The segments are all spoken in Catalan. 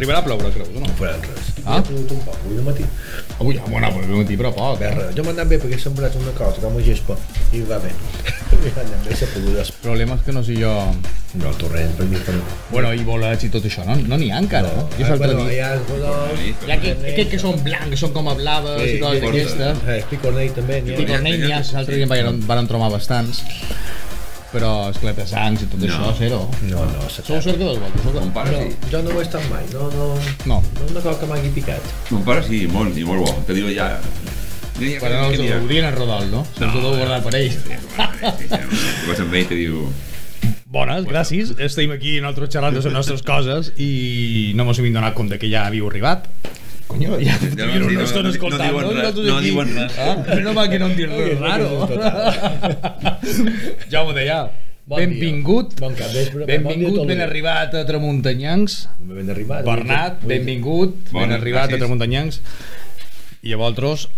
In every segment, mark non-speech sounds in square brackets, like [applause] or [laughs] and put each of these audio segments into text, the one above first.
Arribarà a ploure, creus, o no? No faran res. Ah? Ja ha plogut un poc, avui de matí. Avui, ah, bueno, avui matí, però poc. Bé, res. Jo m'he anat bé perquè he sembrat una cosa com a gespa i va bé. [laughs] M'he anat bé, s'ha pogut El problema és que no sé jo... No, el torrent per mi també. Bueno, i bolets i tot això, no? No n'hi ha encara, no? Jo Ah, l'altre bueno, dia... hi ha els godols, Hi ha aquells que, que són blancs, que són com a blaves i coses d'aquestes. Eh, picornell també. Picornell n'hi ha, l'altre dia en van, van trobar bastants. Però esclatasangs i tot No. això, zero. No, no, se Sou cercadors, vosaltres? sou- Mon pare No, sí. jo no ho he estat mai, no, no, No. no una cosa que m'hagi picat. Mon pare sí, molt, i molt bo. Que diu ja... ja Però no us ho dient a Rodol, no? Se us ho deu guardar per ell. Vas amb ell i te diu... Bones, gràcies. Estem aquí nosaltres xerrant de les nostres coses i no mos hem donat compte que ja havíeu arribat. Conyo, ja, ja no, no, no, estan no, no escoltant, diuen no? no diuen res. Ah, no va que no em dir res raro. Jaume [laughs] de ja. Bon dia. benvingut. Bon cap vespre, bon dia benvingut, ben dia. arribat a Tramuntanyancs. Ben arribat. Bernat, benvingut, ben arribat a. Tramuntanyancs. I a vosaltres,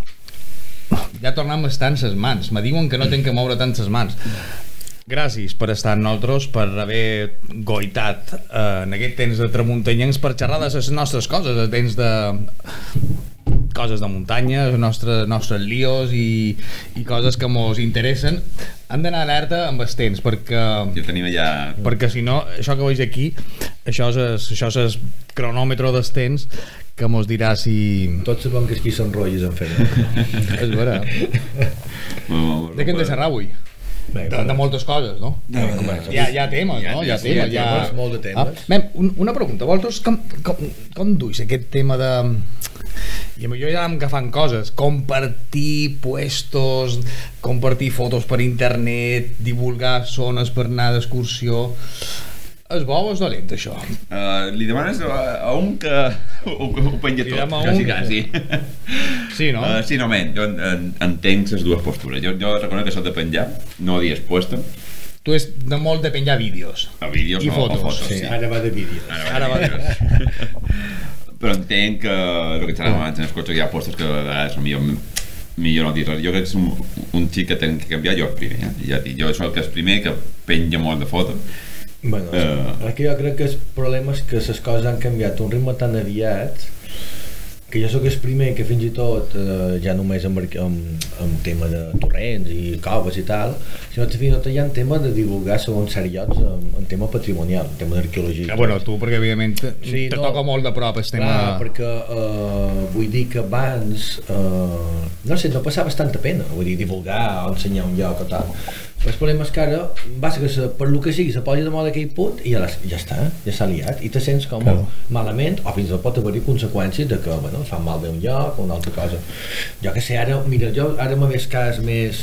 ja tornem a estar en ses mans. Me diuen que no tenc que moure tantes mans. Gràcies per estar amb nosaltres, per haver goitat eh, en aquest temps de tramuntanyencs per xerrar de les nostres coses, de temps de coses de muntanya, els nostres, nostres lios i, i coses que mos interessen. Hem d'anar alerta amb els temps, perquè Ja tenim allà... perquè si no, això que veig aquí això és, el- això és el cronòmetre dels temps que mos dirà si... Tots sabem que aquí són rotlles en feina. [laughs] És vera. De què hem de xerrar avui? Bé, De, de moltes coses, no? Hi ha, hi ha temes, no? Hi ha temes, hi ha... temes, molt de temes. Ah, mem, un, una pregunta, vosaltres com, com, com duis aquest tema de... I jo ja em agafant coses, compartir puestos, compartir fotos per internet, divulgar zones per anar d'excursió... És bo o és dolent, això? Uh, li demanes a, a un que ho, ho penja tot, quasi, un quasi. [laughs] Sí, no? Uh, sí, no, men, jo en, en, entenc les dues postures. Jo, jo reconec que això de penjar, no dies puesto, Tu és de molt de penjar vídeos. a vídeos I o, fotos, o fotos. Sí, Sí, ara va de vídeo. Ara va [laughs] Però entenc que el que xerràvem abans en els cotxes hi ha postos que a vegades millor, millor no dir res. Jo crec que és un, un xic que tenc que canviar jo el primer. Eh? Ja dic, jo soc el primer que penja molt de fotos. Bueno, Eh. el que jo crec que el problema és que les coses han canviat a un ritme tan aviat que jo sóc el primer que fins i tot eh, ja només amb, amb, amb tema de torrents i coves i tal sinó que fins i tot hi ha un tema de divulgar segons llocs en, en tema patrimonial en tema d'arqueologia Ah, bueno, tu, perquè evidentment te, Sí, te no. toca molt de prop el tema... Clar, perquè uh, vull dir que abans uh, no sé, no passava tanta pena vull dir, divulgar o ensenyar un lloc o tal el problema és que ara basta que se, per lo que sigui se posi de moda aquell punt i ja, les, ja està, ja s'ha liat i te sents com Claro. malament o fins i tot pot haver-hi conseqüències de que bueno, fan mal bé un lloc o una altra cosa jo que sé, ara, mira, jo ara m'ha vist cas més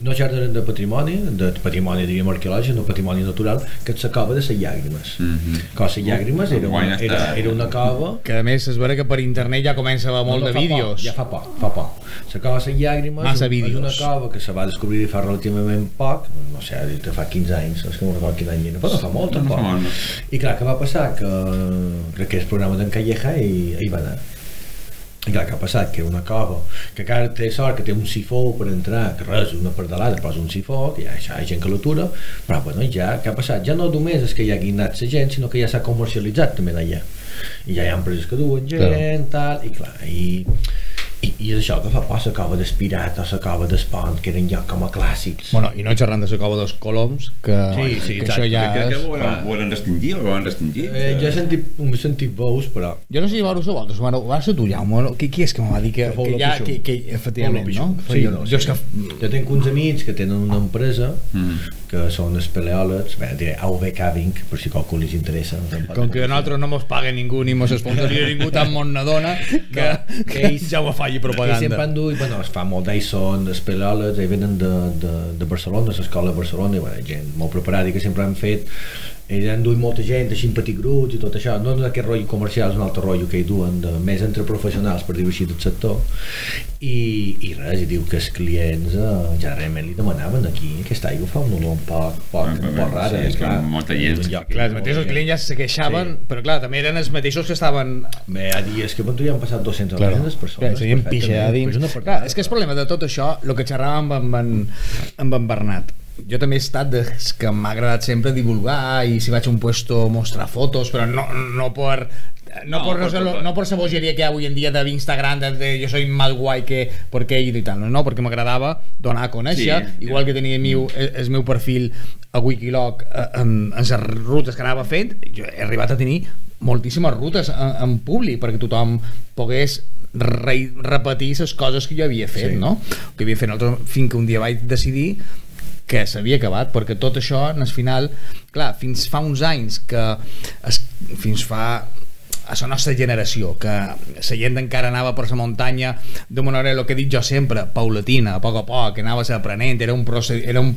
no ja de, de patrimoni, de patrimoni diríem arqueològic, no patrimoni natural, que és la cova de les llàgrimes. Mm. -hmm. Que les llàgrimes era una, era, era una cova Que a més es vera que per internet ja comença a haver molt no, de fa vídeos. Poc, ja fa poc, fa poc. La cova de les llàgrimes Massa és una cova que se va descobrir fa relativament poc, no sé, dit que fa 15 anys, és que no recordo quin any era, però no fa molt No, no fa tampoc. molt, no. I clar, què va passar? Que crec que és programa d'en Calleja i hi va anar. I clar, què ha passat? Que una cova que encara té sort que té un sifó per entrar, que res, una pardalada, posa un sifó, que ja, ja hi ha gent que l'atura, però bueno, ja, què ha passat? Ja no només és que hi hagi anat la gent, sinó que ja s'ha comercialitzat també d'allà. I ja hi ha empreses que duen gent, tal, i clar, i, i, i és això que fa por, la cova d'Espirat o la cova d'Espont, que eren llocs com a clàssics. Bueno, i no xerrant de la cova dels coloms, que, Sí, sí, que exacte. això ja Crec que és... ho volen, ho volen restringir o ho volen restringir. Eh, jo he sentit, he sentit veus, però Jo no sé si vau ser vosaltres, bueno, va ser tu, Jaume, no? qui, qui és que me va dir que, Que que ja, que, que efectivament, no? Sí, jo, no, jo sí. que... Jo tinc uns amics que tenen una empresa Mm. que són els paleòlegs, bé, diré AVK Vinc, per si qualcú li interessa. Com que a nosaltres no mos paga ningú ni mos sponsoria ningú tan mon nadona [laughs] que, No, que ells- ja ho faci I sempre propaganda. han duit, bueno, es fa molt d'ells són espeleòlegs, ells venen de, de, de Barcelona, l'escola de Barcelona, i bueno, gent molt preparada i que sempre han fet ells han duit molta gent, així en petit grups i tot això, no és aquest rotllo comercial, és un altre rotllo que hi duen de, més entre professionals, per dir-ho així, del sector i, i res, i diu que els clients eh, generalment li demanaven aquí, aquesta aigua fa una olor un poc, poc, un poc rara, Sí, és que clar. molta gent. Un lloc- Clar, els mateixos clients ja se queixaven, Sí. però clar, també eren els mateixos que estaven... Bé, ha dies que ja han passat 200 Claro. persones. Clar, a dins. Pues una Clar, és que el problema de tot això, el que xerràvem amb en, amb en Bernat, jo també he estat des que m'ha agradat sempre divulgar i si vaig a un puesto mostrar fotos, però no, no per no, No, por, por- no, por- no por esa que avui en dia de Instagram de, de jo soy más guai que perquè ell i tal, no, no perquè m'agradava donar a conèixer, Sí, igual que tenia el meu, el, el meu perfil a Wikiloc en, en les rutes que anava fent jo he arribat a tenir moltíssimes rutes en, en públic perquè tothom pogués re, repetir les coses que jo havia fet, Sí. no? que havia fet altre, fins que un dia vaig decidir que s'havia acabat, perquè tot això en el final, clar, fins fa uns anys que es, fins fa a la nostra generació, que la gent encara anava per la muntanya de manera, el que he dit jo sempre, paulatina, a poc a poc, que anaves aprenent, era un procés, era un,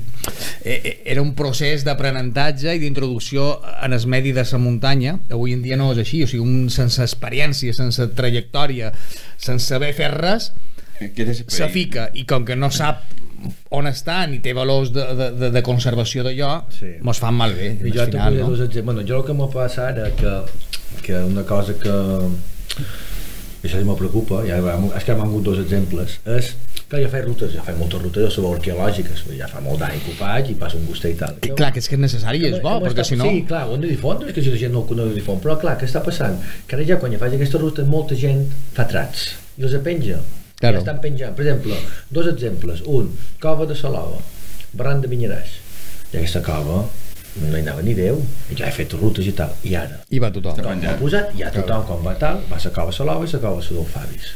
eh, eh, era un procés d'aprenentatge i d'introducció en el medi de la muntanya. Avui en dia no és així, o sigui, un sense experiència, sense trajectòria, sense haver fet res, se fica i com que no sap on està ni té valors de, de, de, de conservació d'allò Sí. mos fan malbé I jo final, no? dos exemples. Bueno, jo el que m'ha passat ara que, que una cosa que això sí me preocupa, ja, és que m'han hagut dos exemples, és que jo faig rutes, ja faig moltes rutes de sabor arqueològiques, ja fa molt d'any que ho faig i passo un gustet i tal. I clar, que és que és necessari i és bo, perquè està- si no... Sí, clar, ho hem de difondre, és que si la gent no, no ho difon, però clar, què està passant? Que ara ja quan ja faig aquesta ruta molta gent fa trats i els penja. Claro. Ja estan penjant. Per exemple, dos exemples. Un, cova de Salova, barran de Vinyaràs. I aquesta cova no hi anava ni Déu, i ja he fet rutes i tal. I ara, I va tothom. Està com penjat. m'ha posat, ja tothom quan va tal, va a la cova Salova i a la cova Sadol Favis.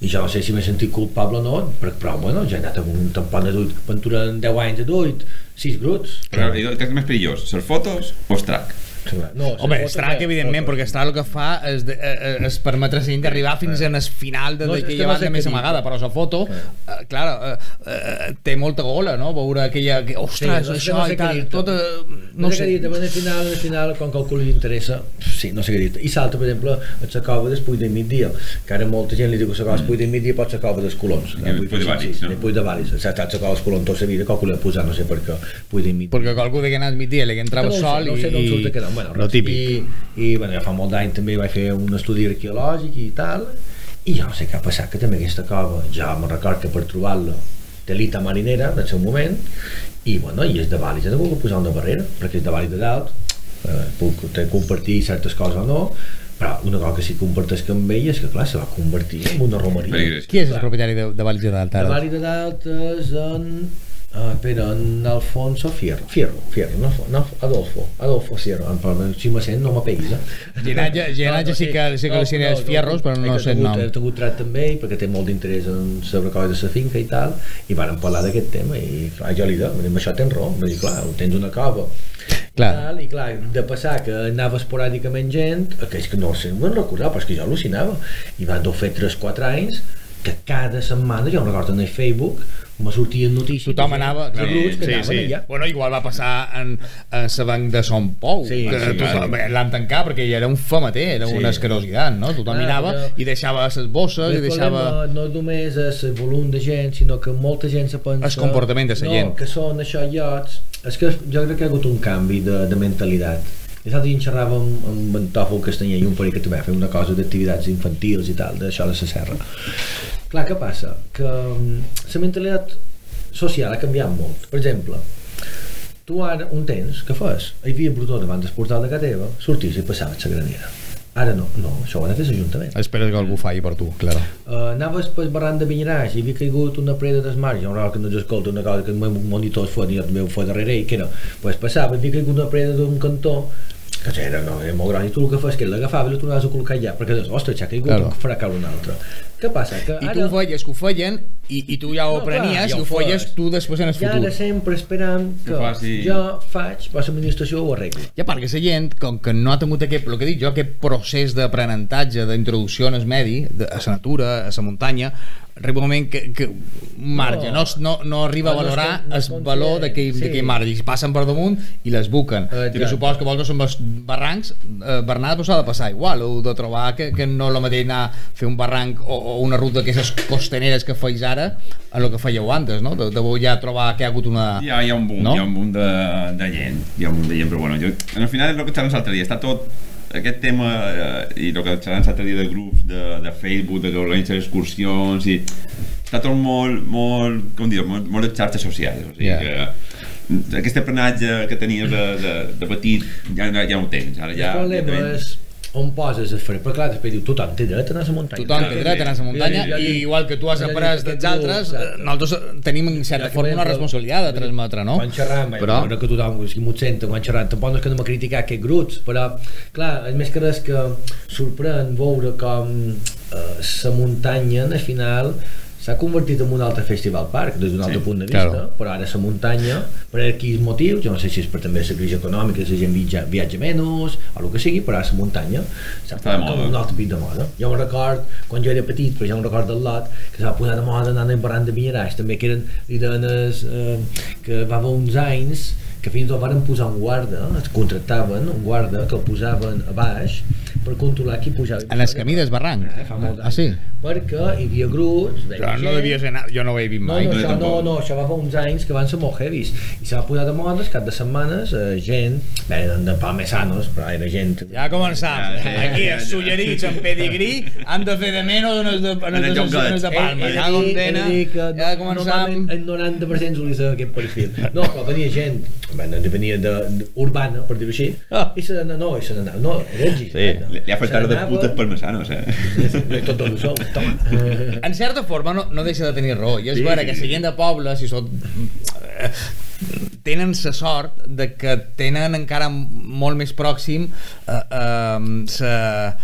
I jo no sé si m'he sentit culpable o no, però, però bueno, ja he anat amb un tampon de duit, aventura en 10 anys de duit, 6 bruts. Però dic, què és més perillós, les fotos o el track? No, Home, Strack, evidentment, perquè Strack el que fa és, de, eh, eh, és permetre gent d'arribar fins en el final de, No, no, és que d'aquella no sé banda més amagada, però la foto, eh, clar, eh, eh, té molta gola, no? Veure aquella... Que, ostres, no sé- això no sé i tal, dir-te. tot... Eh, No, no sé què dir, però al final, al final, quan qualcú li interessa, sí, no sé què dir. I salta, per exemple, a la cova del Puig de Migdia, que ara molta gent li diu que la cova del Puig de Migdia pot ser cova dels Colons. Que el Puig de Vàlids, no? El Puig de Vàlids. S'ha estat la cova dels Colons tota la vida, qualcú li ha posat, no sé per què, Puig de Migdia. Perquè qualcú de que anava migdia, que entrava no sol no ho sé, no i... surt aquest nom, bueno, lo res. típic. I, i bueno, ja fa molt d'any també vaig fer un estudi arqueològic i tal, i jo no sé què ha passat, que també aquesta cova, ja me'n record que per trobar-la té l'ita marinera en el seu moment, i bueno, i és de vàlid, he hagut de posar una barrera, perquè és de vàlid de dalt, eh, puc te- compartir certes coses o no, però una cosa que sí que comparteix amb ell és que clar, se va convertir en una romeria. Qui és el Clar. propietari de, de Valls de Dalt, De ara? Vàlid de dalt és en Ah, espera, en Alfonso Fierro. Fierro, Fierro, no, no Adolfo. Adolfo Fierro. En parla- Si me sent, no m'apeguis, eh? Llinatge- llinatge sí que- sí que li sent els fierros, però no sé el nom. He tingut tracte amb ell perquè té molt d'interès en saber coses de la finca i tal, i vàrem parlar d'aquest tema, i clar, jo li dic, amb això tens raó, dir, clar, tens una cova, Clar. Tal, i clar, de passar que anava esporàdicament gent, aquells que no se'n van recordar, però és que jo al·lucinava. I van fer 3-4 anys que cada setmana, jo no recordo en el Facebook, me sortien notícies. Tothom anava... de grups que sí, sí. allà. Bueno, igual va passar en, en la banc de Son Pou, Sí, que sí, tothom, sí. l'han tancat perquè ja era un famater, era Sí. una escarositat, no? Tothom Ah, mirava però- i deixava les bosses i deixava... problema no només és el volum de gent, sinó que molta gent se pensa... El comportament de la no, gent. que són això llocs... És que jo crec que hi ha hagut un canvi de, de mentalitat. I l'altre dia en xerrava amb, amb en Tòfol Castanyà i un parell que també va fer una cosa d'activitats infantils i tal, d'això de la serra. Clar, què passa? Que mm, la mentalitat social ha canviat molt. Per exemple, tu ara, un temps, què fas? Hi havia brutó davant del portal de casa teva, sorties i passaves la granera. Ara no, no, això ho ha de fer l'Ajuntament. Espera que algú faci per tu, claro. Uh, anaves pel barran de Vinyaràs i havia caigut una preda mar, jo no que no escolta una cosa que el meu monitor es fot i també ho fot darrere ell, que era, pues passava, havia caigut una preda d'un cantó que era, no, era molt gran i tu el que fas que l'agafava i la tornaves a col·locar allà perquè dius, ostres, ja ha caigut, claro. farà caure un altre què passa? Que I tu ho feies que ho feien i, i tu ja ho No, clar, aprenies ja i ho feies tu després en el i ara futur. sempre esperant que, Que faci- jo faig, però l'administració ho arregli I a part que la gent, com que no ha tingut aquest, el que dic jo, aquest procés d'aprenentatge, d'introducció en el medi, de, a la natura, a la muntanya, arriba un moment que, que un marge, no, no, no arriba a No, no és valorar no el valor d'aquell sí. marge, i passen per damunt i les buquen. Eh, I que exacte. supos que vosaltres amb els barrancs, eh, Bernat, pues, s'ha de passar igual, heu de trobar que, que no és el mateix anar a fer un barranc o, o una ruta d'aquestes costaneres que feis ara a el que fèieu antes, no? De, de ja trobar que hi ha hagut una... Hi ha, hi ha un boom, No? hi ha un boom de, de gent, hi ha un boom de gent, però bueno, jo, al final és el que xerrem l'altre dia, està tot aquest tema eh, i el que xerrem l'altre dia de grups de, de Facebook, de que organitzen excursions i està tot molt, molt, com dir, molt, molt de xarxes socials, o sigui Yeah. que aquest aprenatge que tenies de, de, de petit ja, ja no ho tens, ara ja... el problema ja és on poses el fre, però clar, després diu, tothom té dret a anar a la muntanya. Tothom té dret a anar a la muntanya jo- i igual que tu has après dels altres, nosaltres tenim en certa forma una responsabilitat de transmetre, no? Quan xerram, Però- però... que tothom és que m'ho senta, quan xerram, tampoc no és que no m'ha criticat aquests grups, però, clar, el més que res que sorprèn veure com eh, la muntanya, al final, s'ha convertit en un altre festival parc des d'un altre Sí, punt de vista, claro. però ara la muntanya, per quins motius, jo no sé si és per també la crisi econòmica, la gent viatja, viatja menys, o el que sigui, però ara la muntanya s'ha posat com un altre pic de moda. Jo me'n record, quan jo era petit, però ja me'n record del lot, que s'ha posat de moda anant en barran de Vinaràs, també que eren lidenes eh, que va haver uns anys que fins i tot van posar un guarda, es contractaven un guarda que el posaven a baix per controlar qui pujava. En el baixava. camí del barranc. Eh, fa molts Ah, sí? Perquè hi havia grups... Però no devia ser... na- Jo no ho he vist no, mai. no, jo això, no, no, això va fa uns anys que van ser molt heavies i se va posar de moda, cap de setmanes eh, gent, bé, eren de palmesanos però era gent Ja començam. Ja, ja, Aquí els suggerits en pedigrí han de fer de menys en els de, en els de, jonquets. en els de Palma. De Ja com de tenen, ja no- començam. El 90% solia ser aquest perfil. No, però venia gent, bueno, venia de, de urbana, per dir-ho així, Ah. i se n'anava, no, i se n'anava, no, era Sí. Li, li ha faltat de putes parmesanos, eh? Tot el sou, toma. En certa forma no, no deixa de tenir raó. I és Sí, vera que la gent de poble, si són eh, tenen la sort de que tenen encara molt més pròxim eh, eh, sa,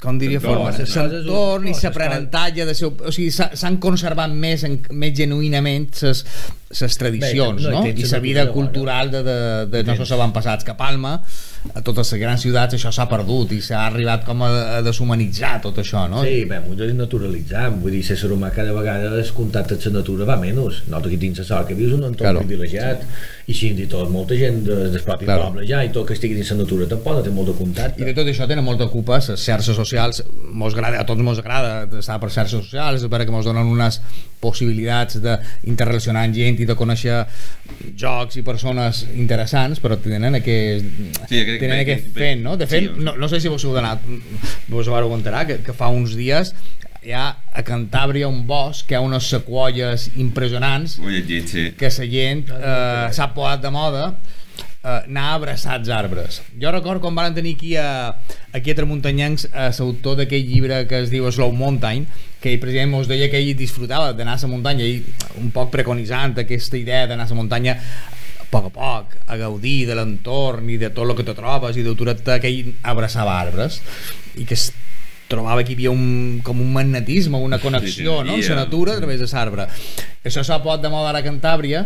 com diria forma, l'entorn i no, les l'aprenentatge de seu, o sigui, s'ha- s'han conservat més, en, més genuïnament ses, ses tradicions, Bé, no, no? i la vida cultura, cultural de, de, de no sols avantpassats que a Palma a totes les grans ciutats això s'ha perdut i s'ha arribat com a, a deshumanitzar tot això, no? Sí, bé, m'ho hem naturalitzat, vull dir, ser humà cada vegada el contacte amb la natura va menys. Nosaltres aquí dins la sort que vius un entorn Claro. privilegiat i si i tot, molta gent de, del propi claro. poble ja i tot que estigui dins la natura tampoc no té molt de contacte. I de tot això tenen molta culpa les xarxes socials, mos agrada, a tots mos agrada estar per xarxes socials, perquè mos donen unes possibilitats d'interrelacionar amb gent i de conèixer jocs i persones interessants, però tenen aquest, Sí, aquest- tenen aquest aquest- fent, no? De fet, sí, no, no sé si vos heu donat, vos ho enterar, que, que fa uns dies hi ha a Cantàbria un bosc que hi ha unes sequoies impressionants llegit, sí. que la gent eh, s'ha posat de moda eh, anar a abraçar els arbres. Jo record quan van tenir aquí a, aquí a Tramuntanyancs a l'autor d'aquell llibre que es diu Slow Mountain, que ell precisament ens deia que ell disfrutava d'anar a la muntanya i un poc preconitzant aquesta idea d'anar a la muntanya a poc a poc, a gaudir de l'entorn i de tot el que te trobes i d'autoritat que ell abraçava arbres i que es trobava que hi havia un, com un magnetisme, una connexió sí, no? amb la natura a través de l'arbre. Això s'ha posat de moda a Cantàbria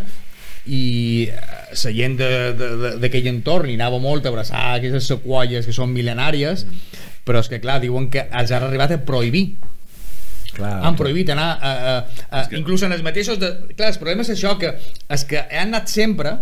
i eh, la gent d'aquell entorn hi anava molt a abraçar aquestes sequoies que són mil·lenàries però és que clar, diuen que els han arribat a prohibir Clar, han prohibit anar a, a, a, És que- inclús en els mateixos de, clar, el problema és això que els que han anat sempre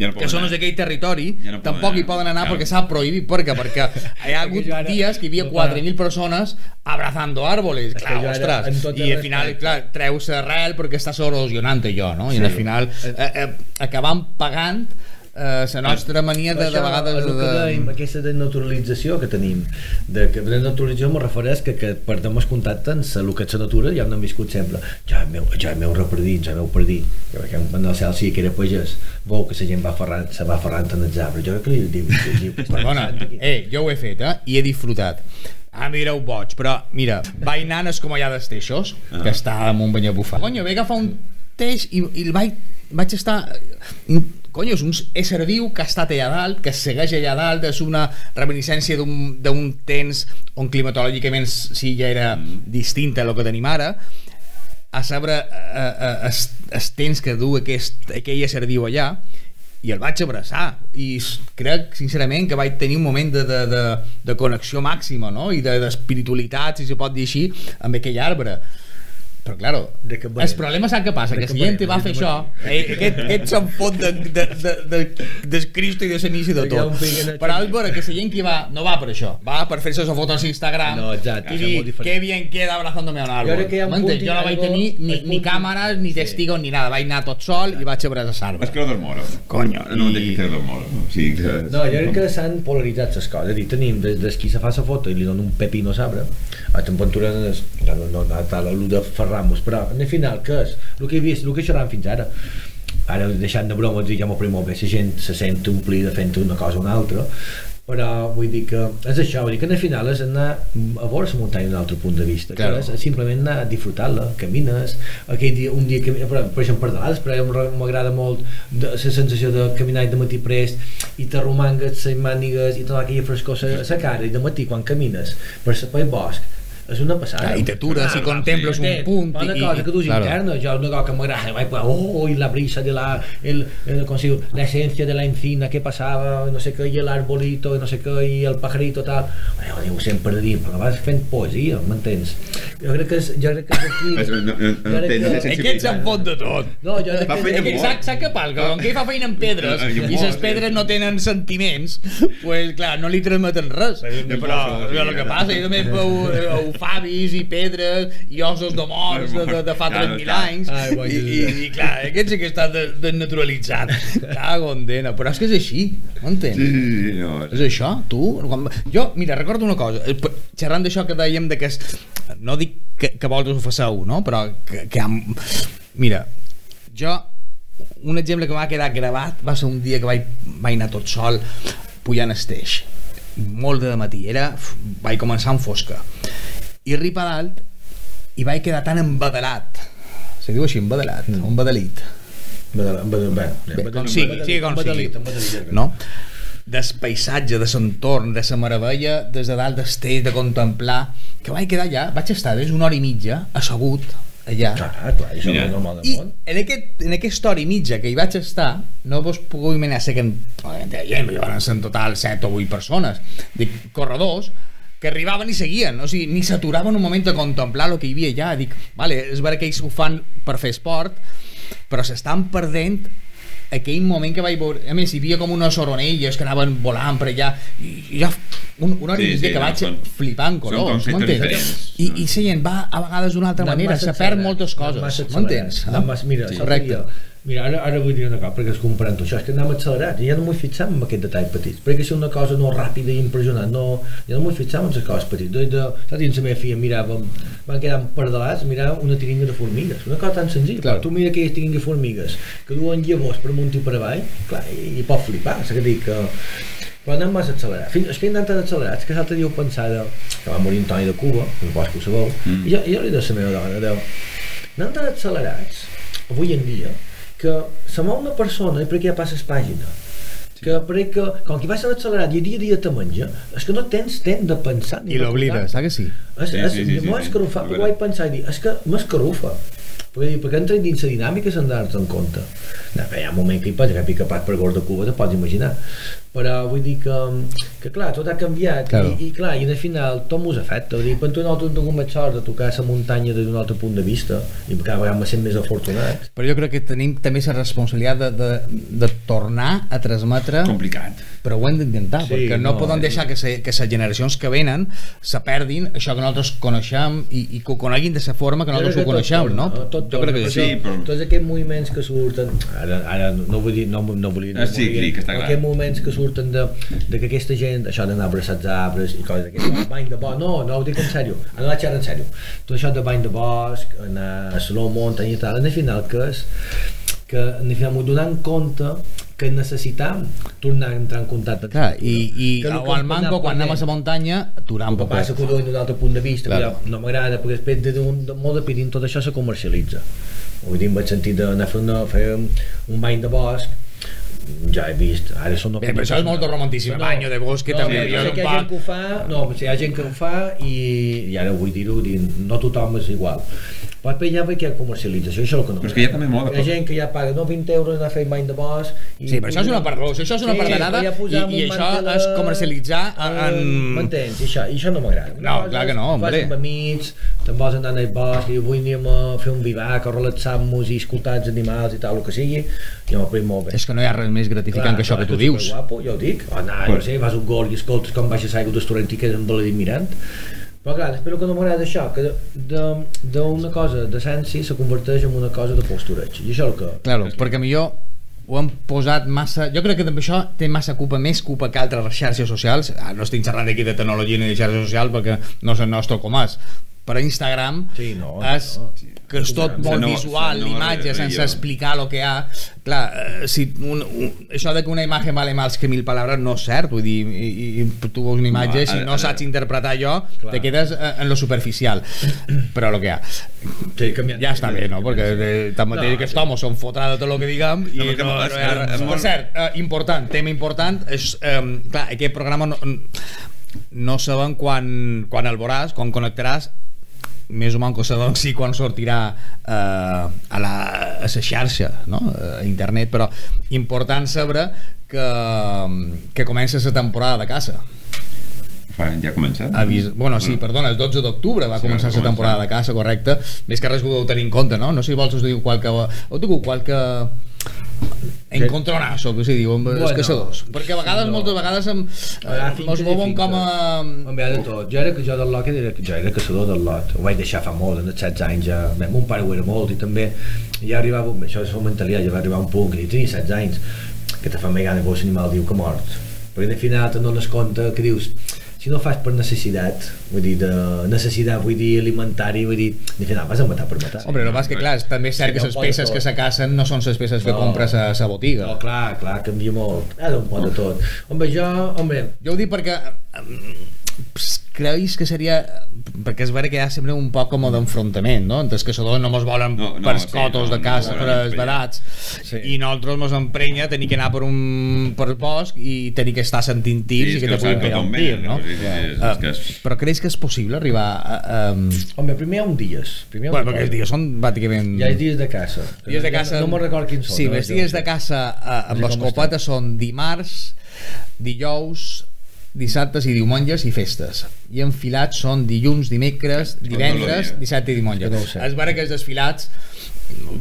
Ja no que són els d'aquell territori Ja no tampoc hi anar. poden anar Claro. perquè s'ha prohibit perquè, [laughs] perquè hi ha hagut ara- dies que hi havia no para. 4.000 persones abrazando árboles clar, ara, ostres, i al final clar, treus arrel perquè està erosionant allò no? i Sí. al final eh, eh, acabam pagant eh, la nostra mania de, de vegades que dèiem, de, aquesta desnaturalització que tenim de, que de naturalització me refereix que, que perdem el contacte amb el que és la natura ja no hem viscut sempre. Ja el meu, ja el meu reperdit, ja el meu perdit perquè en el cel sí que era pagès. Veu que la gent va ferrant, se va ferrant en els arbres jo crec que li diu, li diu perdona, eh, jo ho he fet eh, i he disfrutat. Ah, mireu boig, però mira, vaig anar a com allà dels teixos, Ah. que està amb un banyabufar. Conyo, vaig agafar un teix i, i el vaig, vaig estar... Conyo, és un ésser viu que ha estat allà dalt, que segueix allà dalt, és una reminiscència d'un temps on climatològicament sí ja era distint a lo que tenim ara, a saber eh, els, temps que du aquest, aquell ésser viu allà i el vaig abraçar. I crec sincerament que vaig tenir un moment de, de, de, de connexió màxima no? i de- d'espiritualitat si se pot dir així amb aquell arbre però claro, De que el problema sap què passa? De que que si gent va de fer això eh, aquest, aquest se'n fot de, de, de, de, de Cristo i de l'inici de tot però és vera que la gent que va no va per això va per fer-se les fotos a Instagram No, exacte, i dir que bien queda abrazándome a un árbol ha un jo no vaig tenir ni, ni càmeres ni Sí. testigos ni nada vaig anar tot sol i vaig abraçar l'arbre És que no del moro. Coño, No i- entenc que és del moro. O sigui que... No, jo crec que s'han polaritzat les coses. És a dir, tenim des, des qui se fa la foto i li dona un pepino a sabre, a temperatura no, no, no, tal el de Ferramos, però en el final, què és? El que he vist, el que xerram fins ara. Ara, deixant de broma, diguem-ho primer molt bé, la gent se sent omplida fent una cosa o una altra, però vull dir que és això, vull dir que al final és anar a veure la muntanya d'un altre punt de vista Claro. que és simplement anar a disfrutar-la camines, aquell dia, un dia que, per, per exemple per delades, però m'agrada molt de, la sensació de caminar de matí prest i t'arromangues les mànigues i tota aquella frescor a la cara i de matí quan camines per, pel bosc és una passada Ah, i t'atures i contemples un Entén? punt una i- cosa i- que tu és claro. interna jo una cosa que m'agrada vaig, oh, i la brisa de la el, el, com se diu, la esencia de la encina que passava no sé què, i l'arbolito no sé què, i el pajarito tal jo ho diu sempre de dir, però vas fent poesia m'entens? jo crec que és, jo crec que és aquí [laughs] No, no, no, no que- sensibilitat. Aquest se'n fot de tot. no, jo crec Fa que, feina que, Saps, saps què passa? Que com que fa feina amb pedres I les pedres sí. no tenen sentiments, pues, clar, no li transmeten res. Però és el que passa, jo també veu, veu favis i pedres i ossos de morts de, de, de fa Ja no 3.000 està. anys Ai, i, i, i, clar, aquest sí que està de- desnaturalitzat. En [laughs] dena. Però és que és així, m'entens? Sí, sí, sí, no. És això, tu? Quan... Jo, mira, recordo una cosa, eh, xerrant d'això que dèiem de que és... no dic que, que vosaltres ho faceu, no? Però que, que ha... Mira, jo un exemple que m'ha quedat gravat va ser un dia que vaig, vaig anar tot sol pujant esteix molt de matí, era, vaig començar en fosca i arriba a dalt i vaig quedar tan embadalat se diu així, embadalat, mm. embadalit Badal- badal- bé, com sigui, sigui com sigui. badalit, badalit. no? del paisatge, de l'entorn, de la meravella, des de dalt d'estell, de contemplar, que vaig quedar allà, vaig estar des d'una hora i mitja assegut allà. Clar, clar, això Mira. és normal del I món. en, aquest, en aquesta hora i mitja que hi vaig estar, no vos puc imaginar, sé que en, en total 7 o 8 persones, dic, corredors, que arribaven i seguien, o sigui, ni s'aturaven un moment a contemplar el que hi havia allà. Dic, vale, és vera que ells ho fan per fer esport, però s'estan perdent aquell moment que vaig veure a més hi havia com unes oronelles que anaven volant per allà i ja un, una hora Sí, sí, que vaig són- són colors m'entens? I, i la gent va a vegades d'una altra manera se perd moltes coses m'entens? mira, Sí. Correcte. jo- mira, ara, ara vull dir una cosa perquè és comparant això, és que anem accelerats i ja no m'ho fixem en aquest detall petit. Perquè si és una cosa no ràpida i impressionant no, ja no m'ho fixem en les coses petites. De, de, saps, dins la meva filla miràvem van quedar perdalats, mirava una tiringa de formigues. Una cosa tan senzilla, Clar. tu mira aquelles tiringues de formigues que duen llavors per amunt i per avall clar, i, i pot flipar, és que dic que però anem massa accelerats. Fins, és que anem tan accelerats que l'altre dia ho pensava que va morir Antoni de Cuba, el bosc ho sabeu mm. i jo, jo li deia a la meva dona de, anem tan accelerats avui en dia que se mou una persona i per què ja passes pàgina que perquè com que vas ser accelerat i dia a dia te menja és que no tens temps de pensar ni i de l'oblides, saps que sí? és, Sí, és, sí, sí, sí, m'ho sí. escarrufat, És perquè ho vaig pensar i dir, és que m'escarrufa perquè, perquè entra dins la dinàmica s'han d'anar en compte. No, hi ha un moment que hi pots agafar capat per gord de Cuba te pots imaginar però vull dir que, que clar, tot ha canviat Claro. i, i clar, i al final tot mos afecta vull dir, quan tu nosaltres hem tingut més sort de tocar la muntanya des d'un altre punt de vista i cada vegada sent més afortunats però jo crec que tenim també la responsabilitat de, de, de tornar a transmetre Complicat. però ho hem d'intentar, Sí, perquè no, no, poden eh. deixar que, se, que les generacions que venen se perdin això que nosaltres coneixem i, i que ho coneguin de la forma que nosaltres ho coneixem, no? Tot, jo crec que sí, però- Tots aquests moviments que surten, ara, ara no vull dir, no, no vull dir... No Ah, sí, vull dir, sí, que està clar. Aquests moments que surten de, de que aquesta gent, això d'anar abraçats a arbres i coses d'aquestes, bany de bosc, no, no ho dic en sèrio, anar a xerrar en sèrio. Tot això de bany de bosc, anar a Saló, muntanya i tal, en el final que és que en el final m'ho donant compte que necessitam tornar a entrar en contacte Clar, i, i Que o que al anat quan anem a la muntanya, aturar un que passa que ho dono d'un altre punt de vista Claro. claro. no m'agrada perquè després de, de molt de pedint tot això se comercialitza vull dir, en el sentit d'anar a fer, una, fer un, un bany de bosc ja he vist, ara són Bé, però això és molt de romanticisme, baño de bosc, que no, també no, hi ha sé que hi ha gent que ho fa no, hi ha gent que ho fa i, i ara vull dir-ho, dir, no tothom és igual després ja veig que hi ha comercialització això és el que no Però és que hi ha també molt de hi ha gent que ja paga no, 20 euros anar a fer bany de bosc i Sí, però això és una part gros, això és una Sí, pardanada ja i, i un això mantel, és comercialitzar en... M'entens? I això, i això no m'agrada. No, clar que no, hombre. Vas amb amics, te'n vols anar al bosc i avui anem a fer un vivac, a relaxar-nos i escoltar els animals i tal, el que sigui, jo m'ho molt bé. És que no hi ha res més gratificant que això que tu dius. Guapo, ja ho dic. O anar, Pues- no sé, vas a un gol i escoltes com baixes aigua del torrent i quedes embaladit mirant. Però clar, espero que no m'agrada això, que de- d'una cosa d'essència se converteix en una cosa de postureig. I això és el que... Claro, perquè millor ho han posat massa... Jo crec que també això té massa culpa, més culpa que altres xarxes socials. Ah, no estic xerrant aquí de tecnologia ni de xarxes socials perquè no és el nostre com per Instagram Sí, no, és no. que és tot molt no, visual, no, l'imatge, re- sense explicar el que hi ha. Clar, eh, si un, un, això de que una imatge vale més que mil paraules no és cert, vull dir, i, i, i tu veus una imatge, No, si no saps interpretar allò, Clar. te quedes eh, en lo superficial. Però el que hi ha. Sí, canviant- Ja està bé, no? Perquè eh, tanmateix No, no, aquest sí. home són fotrà de tot el que diguem i No, no, no, no, és- Per cert, eh, important, tema important, és, eh, clar, aquest programa no, no sabem quan, quan el veuràs, quan connectaràs, més o menys sabem sí quan sortirà eh, a, la, a la xarxa, no? a internet, però important saber que, que comença la temporada de caça. Fa, ja ha començat? Avis... Bueno, sí, perdona, el 12 d'octubre va Sí, començar la temporada de caça, correcte. Més que res ho heu tenir en compte, no? No sé si vols us diu qualque... O tu qualque encontronazo, que se diu, amb els Bueno, caçadors. Perquè a vegades, no. moltes vegades, em, eh, mos veuen com a... Hi ha de tot. Jo era, jo del lot, era, jo era caçador del lot. Ho vaig deixar fa molt, en els 16 anys ja. Bé, mon pare ho era molt i també ja arribava, això és la mentalitat, ja va arribar un punt que jo tenia 16 anys que te fa més gana veure l'animal viu que mort. Perquè al final te dones compte que dius si no fas per necessitat, vull dir, de necessitat, vull dir, alimentari, vull dir, al final vas a matar per matar. Hombre, el que passa que, clar, també és cert que no les peces que se cacen no són les peces que No. compres a la botiga. No, clar, clar, canvia molt. Ara un [laughs] pot de tot. Home, jo, home, Jo ho dic perquè mm, creus que seria perquè és vera que hi ha sempre un poc com d'enfrontament no? entre els caçadors no mos volen No, no, per sí, cotos no, de no caça volen per els emprenyar. barats Sí. i nosaltres mos emprenya tenir que anar per un per el bosc i tenir que estar sentint tirs Sí, i que que te puguin pegar un tir no? sí, sí, sí, Ah, que és- però creus que és possible arribar a, a, a... home, primer hi ha un dies. Primer bueno, perquè els dies són pràcticament Hi ha dies de caça. dies de caça No, no me'n record quins són. sí, no? els dies de caça eh, amb No escopeta són dimarts dijous dissabtes i diumenges i festes i enfilats són dilluns, dimecres divendres, dissabte i diumenge no és vera que els desfilats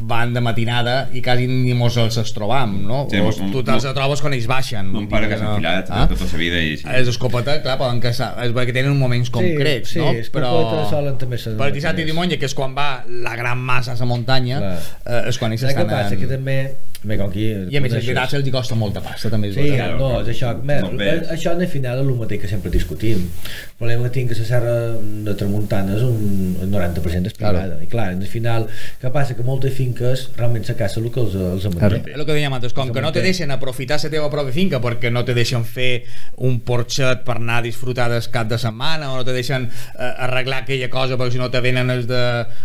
van de matinada i quasi ni mos els els trobam no? Sí, o mon- tu te'ls trobes quan ells baixen Mon pare que s'ha enfilat Ah? tota la vida i... Sí. els escopeta, clar, poden caçar és vera que tenen moments concrets sí, no? és que però solen també ser per dissabte i diumenge que és quan va la gran massa a la muntanya Clar. eh, és quan ells Saps què estan passa? en... Que també... Bé, com aquí... i a més els veritats els hi costa molta pasta també és Sí, veritat. no, és això. Bé, No ves. això al final és el mateix que sempre discutim. El problema que tinc que la serra de Tramuntana és un, un 90% és privada. Claro. I clar, al final, què passa? Que moltes finques realment se caça el que els, els manté. És el que dèiem antes, com que no te deixen aprofitar la teva pròpia finca perquè no te deixen fer un porxet per anar a disfrutar del cap de setmana o no te deixen eh, arreglar aquella cosa perquè si no te venen els de,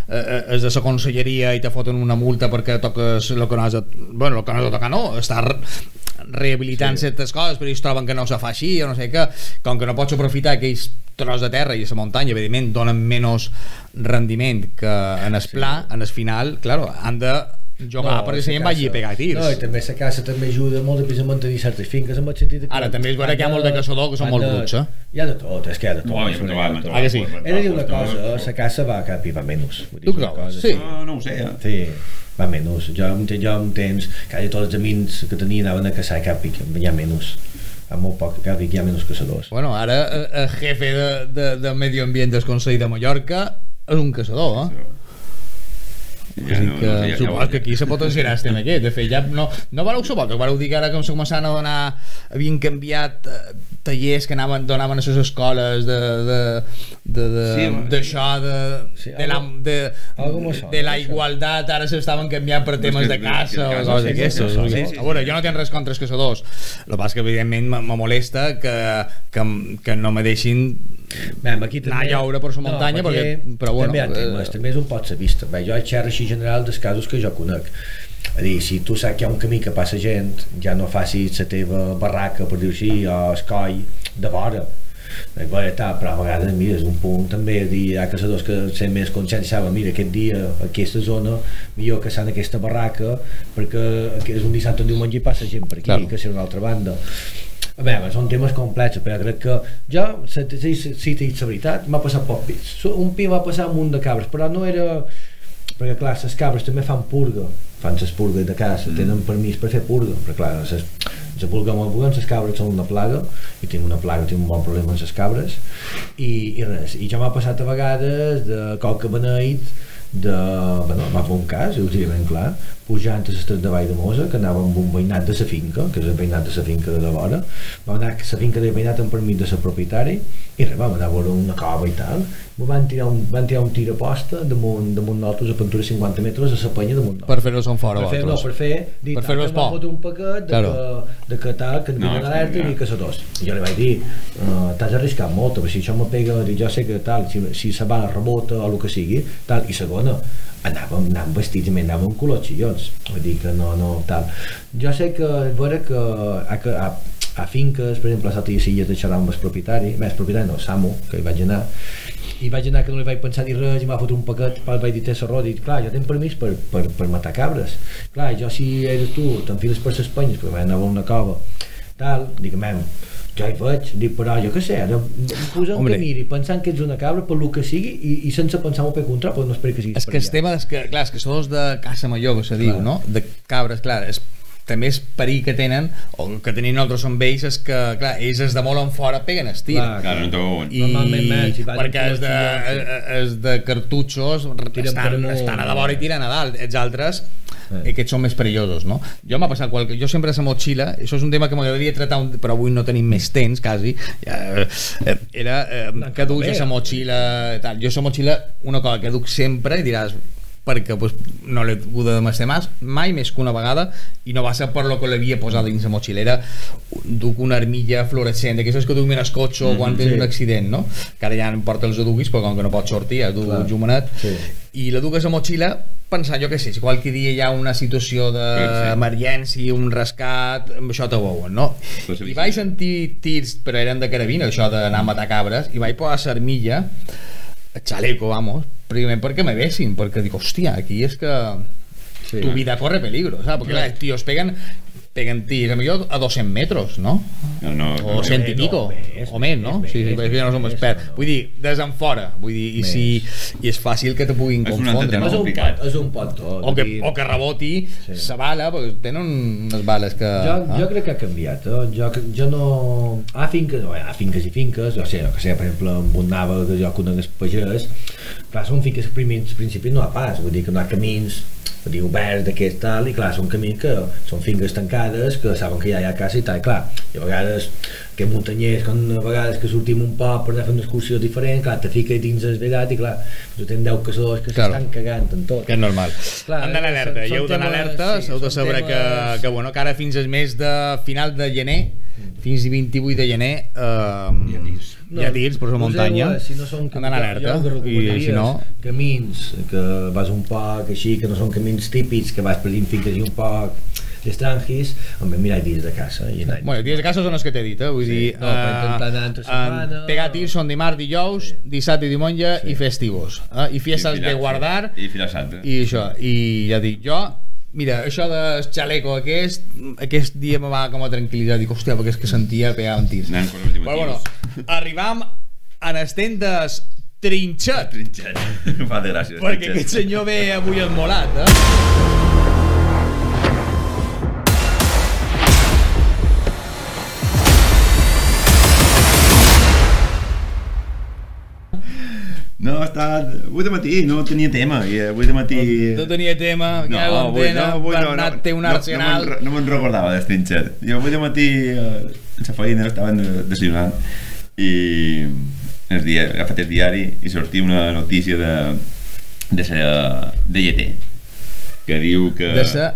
eh, els de la conselleria i te foten una multa perquè toques el que no has de, bueno, el que no tocar no, està re- rehabilitant sí. certes coses però ells troben que no se fa així o no sé què, com que no pots aprofitar aquells tros de terra i la muntanya evidentment donen menys rendiment que en el pla, en el final claro, han de jugar no, perquè se si em vagi a pegar tirs No, i també la caça també ajuda molt a a mantenir certes finques en el sentit que... Ara, també és vera que hi ha molt de caçador que són molt de- bruts, eh? Hi ha de tot, és que hi ha de tot. Jo de. Ah, que sí? He de dir una cosa, la caça va cap i va menys. Tu creus? Sí. No, no ho sé, eh? Sí, va menys. Jo, jo un temps, quasi tots els amics que tenia anaven a caçar cap i hi ha menys. Ha molt poc, cap i hi ha menys caçadors. Bueno, ara eh, el jefe de, de, de Medio Ambient del Consell de Mallorca és un caçador, eh? Ja, no, que no, ja, suposo ja, que aquí se potenciarà el tema aquest. De fet, ja no, no vareu suposo, vareu dir que ara com se començaven a donar havien canviat eh, tallers que anaven, donaven a les escoles de, de, de, de, Sí, d'això de, Sí, de, la, de, de la igualtat ara s'estaven canviant per No, temes de caça o coses d'aquestes sí, no? sí, sí, a veure, jo no tinc res contra els caçadors el que passa que evidentment me molesta que, que, que no me deixin Bé, aquí Anar a llaure per la muntanya, aquí perquè- però bueno, també temes, eh, també és un pot ser vista. Bé, jo xerro així general dels casos que jo conec. A dir, si tu saps que hi ha un camí que passa gent, ja no facis la teva barraca, per dir-ho així, o escoll de vora. Bé, bé, està, però a vegades, mira, és un punt també, dir, hi ha caçadors que sent més conscients saben, mira, aquest dia, aquesta zona, millor que en aquesta barraca, perquè és un dissabte o un diumenge i passa gent per aquí, Claro. que si una altra banda. A veure, són temes complexos, però crec que jo, si si, si, si t'he dit la veritat, m'ha passat poc pis. Un pi va passar amb un de cabres, però no era... Perquè, clar, les cabres també fan purga, fan les purgues de casa, mm. tenen permís per fer purga, però, clar, les, la purga el purga, les cabres són una plaga, i tinc una plaga, tinc un bon problema amb les cabres, i, i res. I ja m'ha passat a vegades de coca beneit, de... Bueno, va fer un cas, i us diré ben clar, pujant a l'estret de Vall de Mosa, que anàvem amb un veïnat de la finca, que és el veïnat de la finca de la vora, vam anar a la finca de veïnat amb permís de la propietari, i res, vam anar a veure una cova i tal, me van tirar un, van tirar un tir a posta damunt, damunt nosaltres a pintura de 50 metres a la penya damunt nosaltres. Per fer-los en fora, per fer, no, per fer, dir, Per m'ha por. un paquet de, Claro. de que tal, que No, no, alerta que i que se dos. I jo li vaig dir, uh, t'has arriscat molt, perquè si això me pega, dic, jo sé que tal, si, si se va rebota o el que sigui, tal, i segona, anàvem, anàvem vestits, i anàvem amb colors xillons, vull dir que no, no, tal. Jo sé que, és vera que a, que a, a finques, per exemple, a Sota i Silles de xerrar amb el propietari, el propietari no, Samu, que hi vaig anar, i vaig anar que no li vaig pensar dir res i m'ha fotut un paquet, pa, vaig dir té serró, dic, clar, jo tinc permís per, per, per matar cabres clar, jo si eres tu, t'enfiles per les penyes perquè vaig anar a una cova tal, dic, mem, jo hi vaig dic, però jo què sé, ara em posa un Hombre. que miri pensant que ets una cabra per lo que sigui i, i sense pensar molt per contra, però no espero que siguis És que el tema és que, clar, és que són els de caça major, que se diu, no? De cabres, clar, és, també és perill que tenen, o que tenim nosaltres amb ells, és que, clar, ells es demolen fora, peguen estir. Clar. Clar, no t'ho I, perquè els de, col·lecció, eh, els de cartutxos estan, amunt. estan a la vora i tiren a dalt els altres Eh. eh. aquests són més perillosos no? jo m'ha passat qualque... jo sempre a la motxilla això és un tema que m'agradaria tractar un... però avui no tenim més temps quasi ja, eh, era eh, que duis a la motxilla i tal. jo a la motxilla una cosa que duc sempre i diràs perquè pues, no l'he hagut de demestar més, mai més que una vegada i no va ser per lo que l'havia posat dins la motxilera duc una armilla fluorescent d'aquestes que duc en el cotxe mm, quan tens sí. un accident no? que ara ja no importa els duguis però com que no pots sortir ja du Clar. jumanet Sí. i la duc a la motxilla pensant, jo què sé, si qualque dia hi ha una situació Sí, sí. d'emergència, un rescat, amb això te veuen, no? I vaig sentir tirs, però eren de carabina, això d'anar a matar cabres, i vaig posar l'armilla, el xaleco, vamos, primer perquè me vessin, perquè dic, hòstia, aquí és que Sí. tu vida corre peligro, ¿sabes? Porque clar, tios pegan peguen tirs a millor a 200 metros, no? No, no, O no, cent i no, pico, més, o més, no? més, Sí, sí, perquè ja no som experts. Vull dir, des en fora, vull dir, i, si, i és fàcil que te puguin confondre, és un pot, és un pot tot. O que, o que reboti Sí. sa bala, perquè tenen unes bales que... jo, ah? jo crec que ha canviat eh? jo, jo no... a finques, bé, a finques i finques jo sé, jo que sé, per exemple amb un nava que jo conec el pagès clar, són finques que primer, al principi no hi ha pas vull dir que no hi ha camins dir, oberts d'aquest tal, i clar, són camins que són finques tancades, que saben que ja hi ha casa i tal, i clar, i a vegades que muntanyers, quan a vegades que sortim un poc per anar a fer una excursió diferent, clar, te fiques dins el vedat i clar, tu tens 10 caçadors que Claro. s'estan cagant en tot. que és normal. Clar, Han d'anar són- alerta, i heu d'anar alerta, sí, heu de saber que, temes- que, bueno, que ara fins al mes de final de gener, fins i 28 de gener, eh, Hi ha tirs. hi ha tirs per la muntanya, eh, si no són han d'anar alerta, jo que i si no... camins que vas un poc així, que no són camins típics, que vas per dins finques i un poc estrangis, home, mirar dies de casa i anar. Bueno, dies de casa són els que t'he dit, eh? Vull Sí, dir, no, per intentar anar entre setmana. pegar tirs són dimarts, dijous, Sí. dissabte i diumenge Sí. i festivos. Eh? I fiestes de guardar I Fira Santa. i això, i ja dic, jo mira, això del xaleco aquest aquest dia me va com a tranquil·litzar dic, hòstia, perquè és que sentia pegar un els Però bueno, arribam a les tendes trinxet Trinxet. [laughs] Fa de gràcia. perquè aquest senyor ve avui esmolat eh? No, està... Avui de matí no tenia tema. I avui de matí... no tenia tema No, que avui, no, avui no, no, té un no, no, arsenal me'n re- no me'n recordava del trinxet. Jo avui de matí eh, la feina estaven desayunant i el dia, he agafat el diari i sortia una notícia de de la DGT que diu que de sa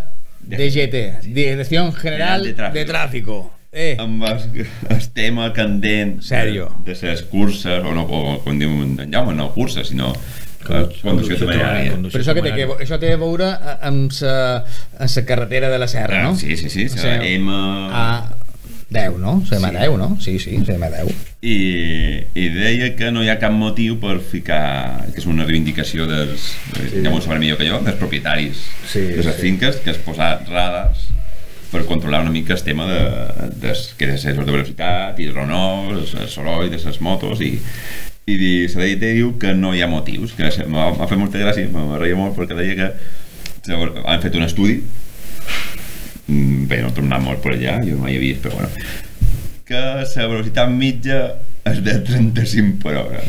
DGT Dirección General De Tráfico. de Tráfico eh, amb el, el tema candent Serio? de, de les curses o no, o com diu en Jaume, no curses sinó eh, conducció temerària Però això, que té, que, això té a veure amb sa, amb sa carretera de la Serra, no? Ah, sí, sí, sí, O la sigui, M A 10, no? Se sí. 10, no? Sí, sí, se 10. i, i deia que no hi ha cap motiu per ficar, que és una reivindicació dels, sí. ja m'ho sabrà millor que jo, dels propietaris Sí, de les sí. finques, que es posar radars per controlar una mica el tema de, de, que és de velocitat i el renós, el soroll de les motos i, i di- la DIT diu que no hi ha motius, que m'ha m'ha fet molta gràcia, me reia molt perquè deia que han fet un estudi Mm, bé, no he tornat molt per allà, jo mai he vist, però bueno que la velocitat mitja és de 35 per hora.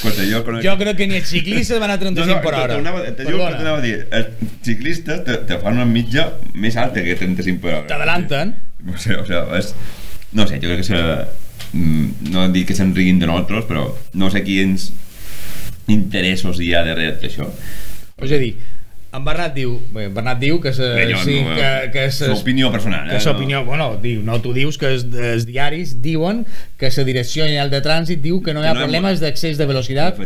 Pues jo, conec... Jo crec que ni els ciclistes van a 35 per hora. Te digo que Perdona. t'anava a dir, els ciclistes te, te fan una mitja més alta que 35 per hora. T'adelanten. O sigui, o sigui, és... No sé, jo crec que se... mm, No dic que se'n riguin de nosaltres, però no sé quins interessos hi ha darrere d'això. És a dir, en Bernat diu, bé, en Bernat diu que se, Bé, jo sí, no, que, eh, que se, L'opinió personal, que eh? l'opinió, bueno, diu, no, tu dius que els, els diaris diuen que la Direcció General de Trànsit diu que no hi ha no problemes d'accés de velocitat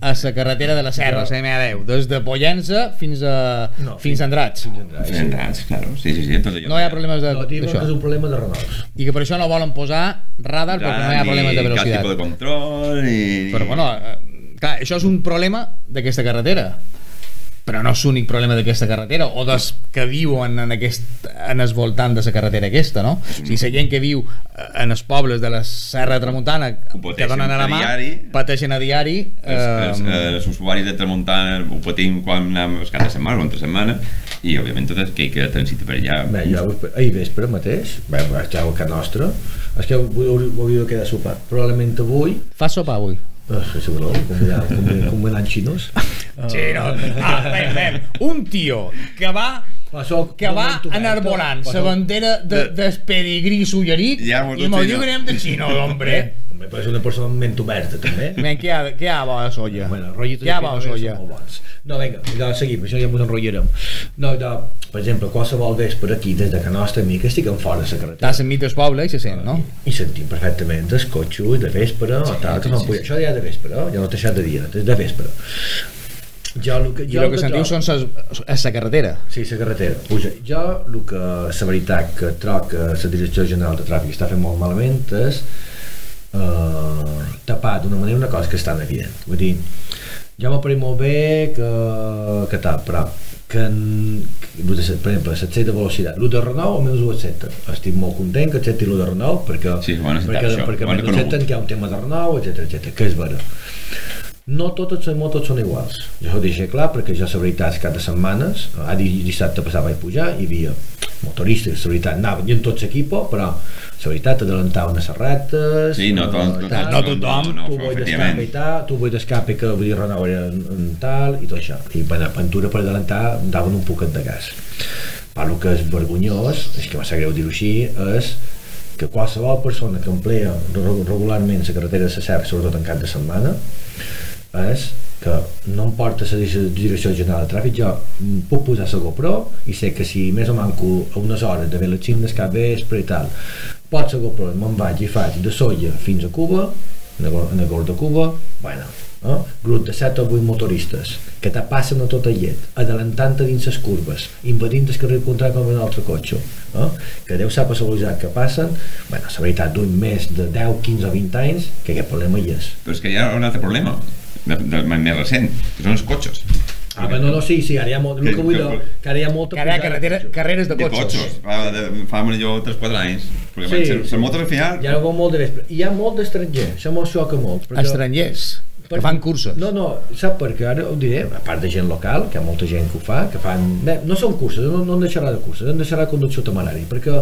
a la carretera de la Serra, la M10, des de Pollença fins a, No, fins a Andrats. Fins a Andrats, sí. Claro. Sí, sí, sí. Tot allò. No hi ha problemes de- No, d'això. és un problema de Renaults. I que per això no volen posar radar perquè no hi ha problemes de Cap tipus velocitat. de control i... Però bueno, eh, clar, això és un problema d'aquesta carretera però no és l'únic problema d'aquesta carretera o dels que viuen en, aquest, en el voltant de la carretera aquesta, no? O sigui, la gent que viu eh, en els pobles de la Serra de Tramuntana que donen a la a mà, diari. pateixen a diari Els, els, eh, els usuaris de Tramuntana ho patim quan anem cada setmana o entre setmana i òbviament tot aquell que transita per allà Bé, jo ahir vespre mateix, bé, ja a casa nostra, és que avui hauria de quedar a sopar. Probablement avui, fa sopar avui eh, voleu, convidar, convidar, convidar xinos. sí, no. ah, ven, ven. un tio que va Passó, que va enarbolant la bandera de, del pedigrí sulleric Ja i ho diu que anem de xino, hombre Home, però és una persona amb ment oberta, també. Men, què hi ha, què hi ha a la solla? Bueno, rotllitos què hi ha a de la Pere Noel solla? són molt bons. No, vinga, ja seguim, això ja ens enrotllarem. No, de, per exemple, qualsevol vespre aquí, des de Can Nostra, mi, que estic en fora de la carretera. Estàs enmig del poble i se sent, no? I sentim perfectament el cotxe de vespre, o tal, que sí, sí, pujar. Això ja de vespre, eh? ja no t'ha deixat de dia, és de vespre. Jo, el que, I jo el que sentiu són ses, és la carretera. Sí, la carretera. Puja. Jo, el que, la veritat que troc que la Direcció General de Tràfic està fent molt malament és eh, tapar d'una manera una cosa que és tan evident. Vull dir, ja m'ha parit molt bé que, que tal, però que, que de, per exemple, l'excés de velocitat. El de Renault almenys ho accepta. Estic molt content que accepti el de Renault perquè, Sí, acceptat, perquè, això. perquè almenys accepten que hi ha un tema de Renault, etc etc que és vera. No totes les motos són iguals. Jo ho deixo clar perquè jo, la veritat, cada setmanes, a dissabte passat vaig pujar, hi havia motoristes, la veritat, anaven i en tots l'equip, però la veritat, adelantaven a les retes... Sí, no, tot, tot, tal, no tothom, no, tu no, vull d'escape i tal, tu vull d'escape que vull dir era en, en tal i tot això. I per aventura per adelantar daven un poquet de gas. Però el que és vergonyós, és que m'ha greu dir-ho així, és que qualsevol persona que emplea re- regularment la carretera de la Serra, sobretot en cap de setmana, és que no em porta la Direcció General de Tràfic, jo puc posar la GoPro i sé que si més o manco a unes hores de les 5 del cap vespre i tal, pot la GoPro, me'n vaig i faig de Solla fins a Cuba, Gol de Cuba, bueno, no? grup de 7 o 8 motoristes que te passen a tota llet, adelantant a dins les curves, impedint el carrer contrari com un altre cotxe, no? que Déu sap la velocitat que passen, bueno, la veritat, d'un més de 10, 15 o 20 anys, que aquest problema hi és. Però és que hi ha un altre problema, de, de, més recent, que són els cotxes. Ah, però no, no, sí, sí, ara hi ha molt, que dir, que ara hi ha molta Que hi ha de carretera, carreres de De cotxes. cotxes. Fa, de, fa millor 3-4 anys. Perquè Sí, sí, les sí. motos al final... Hi ha molt de vespre. Hi ha molt d'estranger, això me'l xoca molt. perquè- Estrangers, que fan curses. No, no, sap per què? Ara ho diré, a part de gent local, que hi ha molta gent que ho fa, que fan... Bé, no són curses, no, no en deixarà de curses, en deixarà conducció temerari, perquè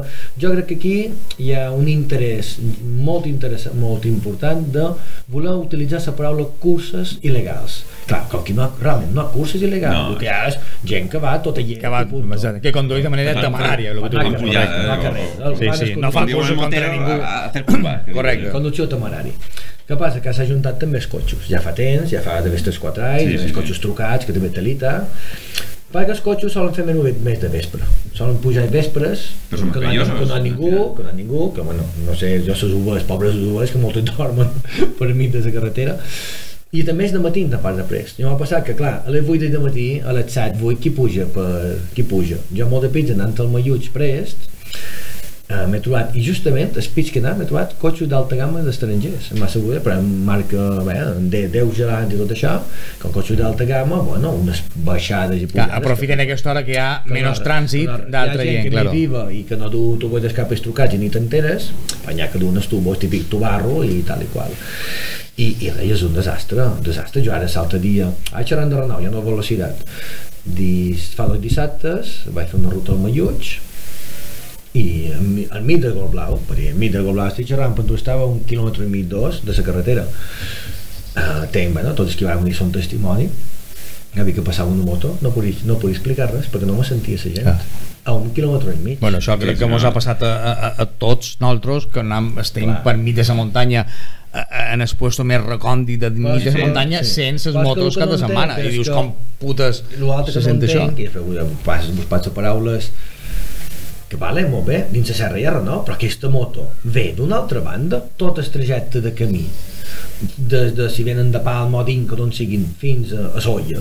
jo crec que aquí hi ha un interès molt interessant, molt important de voler utilitzar la paraula curses il·legals. Clar, com que no, realment no hi ha curses il·legals, No. el que hi ha és gent que va tota llena. Que, va, que condueix de manera temerària. El que tu dius, correcte. eh, va o- carrer. o- Sí, sí, no Diuen curses contra ningú. Correcte. Conducció temerari. Què passa? Que s'ha juntat també els cotxes. Ja fa temps, ja fa d'haver estos 4 anys, Sí, sí, sí, els sí. cotxes trucats, que també talita, perquè els cotxes solen fer menys més de vespre. Solen pujar a vespres, que, no, que no hi ningú, que no hi ha ningú, que bueno, no sé, jo les uves, pobres uves, que moltes [laughs] dormen per mig de la carretera, i també és de matí de part de prest. Jo m'ha passat que, clar, a les 8 de matí, a les 7, 8, qui puja? Per, qui puja? Jo molt de pits anant al Malluig prest, eh, m'he trobat, i justament el pitch que he anat m'he trobat cotxes d'alta gamma d'estrangers em va assegurar, però amb marca bé, de 10 gerants i tot això com cotxes d'alta gamma, bueno, unes baixades i Que pujades aprofiten aquesta hora que hi ha que menys trànsit que d'altra hi ha gent que claro. viva i que no du tubos d'escape trucats i ni t'enteres n'hi ha que du unes tubos típic tubarro i tal i qual. I, i res, és un desastre, un desastre. Jo ara l'altre dia, ah, xerrant de Renault ja no velocitat Dis, fa dos dissabtes vaig fer una ruta al Malluig i en- al mig del Gol Blau, perquè al mig del Gol Blau estic xerrant, però tu estava un quilòmetre i mig dos de la carretera. Uh, tenc, bueno, tots els que van venir són testimoni, havia que passava una moto, no podia, no podia explicar res perquè no me sentia la gent. Ah. A un quilòmetre i mig. Bueno, això crec que ens ha passat a, a, a tots nosaltres que anem, estem Clar. per mig de la muntanya a- a- en el puesto més recòndit de mig de sí, la muntanya sí. sense les motos cada no setmana i dius com putes l'altre se que no sent això entenc, i després vos passo paraules que vale, molt bé, dins la Serra ha no, però aquesta moto ve d'una altra banda, tot el trajecte de camí. Des de si venen de Palma o d'Inca d'on siguin fins a, a Solla.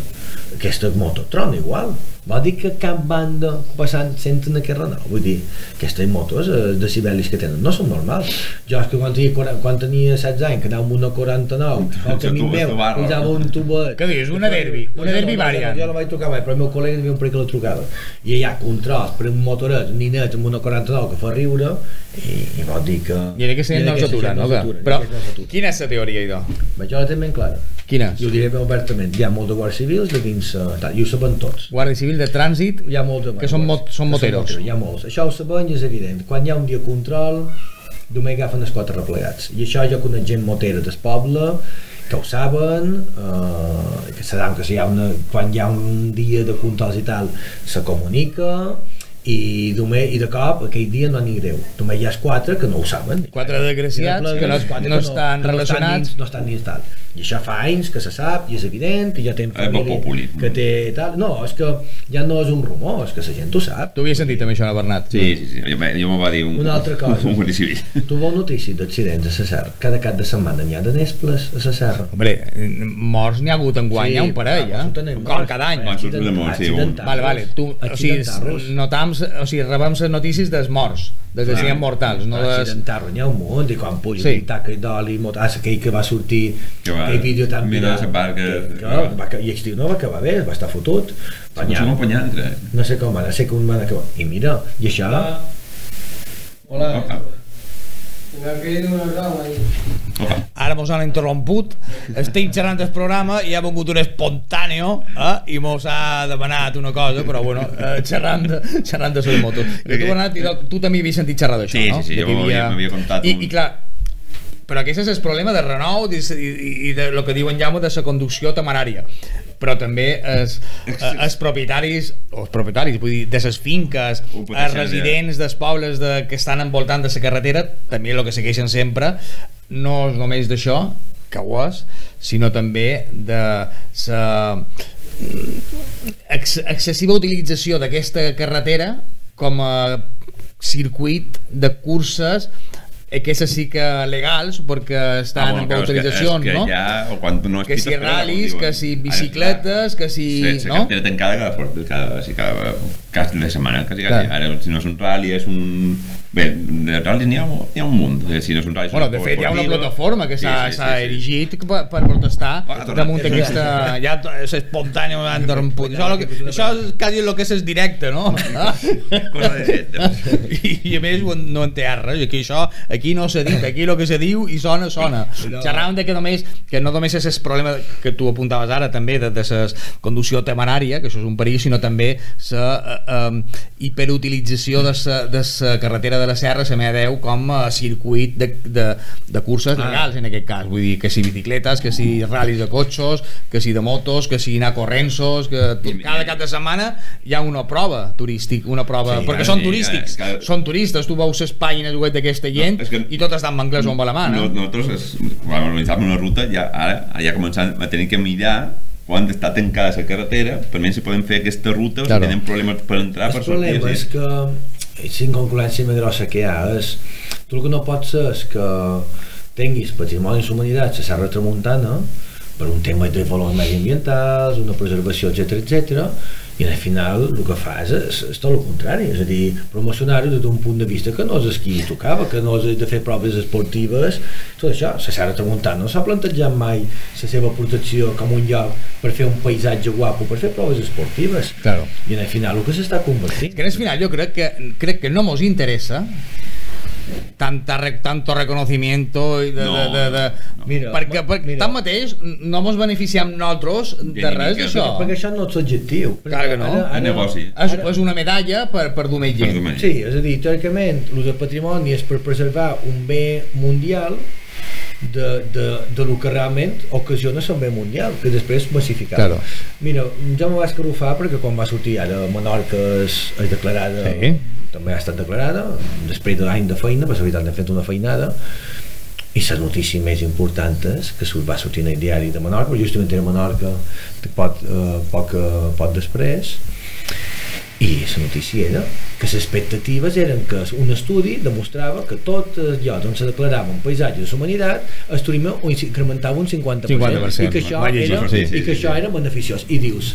Aquesta moto trona igual vol dir que cap banda passant senten aquest Renault vull dir, aquestes motos eh, decibelis que tenen. No són normals. Jo és que quan tenia, 40 quan tenia 16 anys que anava amb una 49 al camí meu pujava un tubet Què dius? Una derbi, una derbi variant. jo no vaig trucar mai, però el meu col·lega havia un parell que la trucava. I ha un tros per un motoret, un ninet amb una 49 que fa riure i, i vol dir que i en aquesta gent no els aturen, no? Que- Però quina és la teoria, idò? Jo la tinc ben clara. Quina? I ho diré ben obertament. Hi ha molt de guàrdies civils de dins eh, tal, i ho saben tots. Guàrdia Civil de Trànsit hi ha molt de Que són mot- són moteros. hi ha molts, això ho saben i és evident. Quan hi ha un dia control només agafen els quatre replegats. I això jo conec gent motera del poble que ho saben eh, que saben que si hi ha una, quan hi ha un dia de controls i tal se comunica i, només, i de cop aquell dia no n'hi greu només hi ha quatre que no ho saben. Quatre desgraciats que no- quatre no que estan que relacionats. dins, no estan dins tal i això fa anys que se sap i és evident i ja té Eh, família que té tal no, és que ja no és un rumor és que la gent ho sap Tu havies sentit també això, Bernat? Sí, sí, sí. Jo, me- jo m'ho va dir un, Una altra cosa. [laughs] un civil. Tu veus notícies d'accidents a la serra. Cada cap de setmana n'hi ha de nesples a la serra. Hombre, morts n'hi ha hagut en guany, Sí, un parell, clar, eh? Com cada any. De sí, un. Vale, vale, tu, o sigui, Accidentats. notam, o sigui, rebem les notícies dels morts, dels accidents mortals, no des... N'hi ha un munt, i quan puja Sí. sí. taca d'oli, motas, aquell que va sortir, Va- aquell vídeo tan mira viral, barca, que, que que, va- i el tio no va acabar bé, va estar fotut, se m'ha entre. no sé com va, no sé com van acabar, i mira, i això, Hola. Ahí. Opa. Ara mos han interromput, estic xerrant el programa i ha vingut un espontàneo eh? i mos ha demanat una cosa, però bueno, eh, xerrant, xerrant de les motos. I tu, Bernat, i tu, tu també havies sentit xerrar d'això, Sí, no? sí, sí, jo m'havia- m'havia contat I, un- I clar, però aquest és el problema de Renault i, i, i de lo que diuen Jaume de la conducció temerària. Però també els, els propietaris o els propietaris, vull dir, de les finques els residents dels pobles de, que estan envoltant de la carretera també el que segueixen sempre no és només d'això que ho és, sinó també de la ex excessiva utilització d'aquesta carretera com a circuit de curses eh, que sí que legals perquè estan Ah, bueno, amb autoritzacions, que no? Ja, o quan no que si com que si bicicletes, que si... Sí, no? cartera tancada cada, cada, sí, cada, cada de setmana, quasi, quasi. Ara, si no és un rally, és un... Bé, de ral·lis n'hi ha, ha un munt. Eh, Si no és un rally, Bueno, de fet, hi ha una plataforma que s'ha Sí, sí, s'ha sí, sí. erigit per, per protestar Ah, damunt d'aquesta... Ja és espontani, han interromput. Això, lo que, això és quasi el que és el directe, no? Ah? [laughs] Cosa de fet. I, I a més no en té res, aquí això, aquí no s'ha dit, aquí el que se diu i sona, sona. Xerràvem de que només, que no només és el problema que tu apuntaves ara també de, de la conducció temerària, que això és un perill, sinó també la eh, hiperutilització de la de sa carretera de la Serra, la MA10, com a circuit de, de, de curses Ah. legals en aquest cas, vull dir, que si bicicletes, que si ral·lis de cotxos, que si de motos, que si anar corrensos, que tot, cada cap de setmana hi ha una prova turístic, una prova, Sí, perquè són sí, turístics, clar, clar. són turistes, tu veus les pàgines web d'aquesta gent és que- i tot està en anglès o en alemany, No, eh? nosaltres, es, quan organitzàvem una ruta, ja, ara ja començant a tenir que mirar quan està tancada la carretera, per menys si podem fer aquesta ruta o Claro. si tenen problemes per entrar, per el sortir. problema és que si incongruència més grossa que hi ha és tu el que no pots ser és que tinguis patrimoni i humanitats a Serra Tramuntana per un tema de valors mediambientals, una preservació, etc etc. i al final el que fas és, és tot el contrari, és a dir, promocionar-ho des d'un punt de vista que no és el qui tocava, que no és de fer proves esportives, tot això, la Serra Tramuntana no s'ha plantejat mai la seva protecció com un lloc per fer un paisatge guapo, per fer proves esportives. Claro. I al final el que s'està convertint Que en el final jo crec que, crec que no mos interessa tanta, re- tanto reconocimiento i de, No, de, de, de... no. Mira, perquè, perquè mira. tanmateix no mos beneficiem nosaltres de res d'això Perquè això no és subjectiu. Clar que no. És negoci. és, és una medalla per, per Per gent més. Sí, és a dir, teòricament, l'ús del patrimoni és per preservar un bé mundial de, de, de lo que realment ocasiona un bé mundial, que després massificar. Claro. Mira, jo me vaig carufar perquè quan va sortir ara Menorca és, és declarada, Sí. També ha estat declarada, després d'any de feina, per la veritat hem fet una feinada, i la notícia més important és que surt- va sortir en el diari de Menorca, justament era Menorca poc, eh, poc, eh, poc després, i la notícia era que les expectatives eren que un estudi demostrava que tot els llocs on se declarava un paisatge de la humanitat el turisme ho incrementava un 50%, 50%, i que això, llegir, era, sí, sí, i que sí, això sí. era beneficiós. I dius,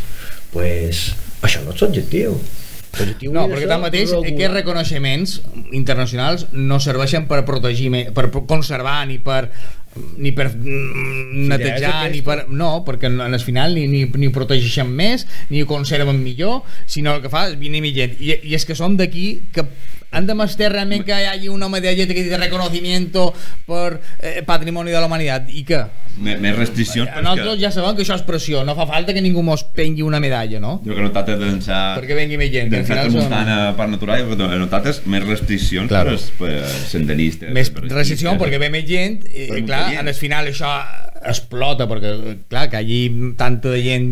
pues, això no és objectiu. L'objectiu No, perquè tanmateix aquests reconeixements internacionals no serveixen per protegir, me- per conservar ni per ni per mm, netejar, ni per... No, perquè en el final ni, ni, ni protegeixen més, ni ho conserven millor, sinó el que fa és venir gent. I, i és que són d'aquí que han de mostrar realment que hi hagi una medalla de reconocimiento per eh, patrimoni de la humanitat. I què? Més, més restriccions Nosaltres ja sabem que això és pressió, no fa falta que ningú mos pengui una medalla, no? Jo que he notat és d'ençar... Perquè vengui més gent, que D'ençar final són- tramuntana per natural, jo he notat és més restriccions Claro. per, per senderistes. més ciclistes. perquè ve més gent i, clar, en el final això explota perquè clar, que allí tanta gent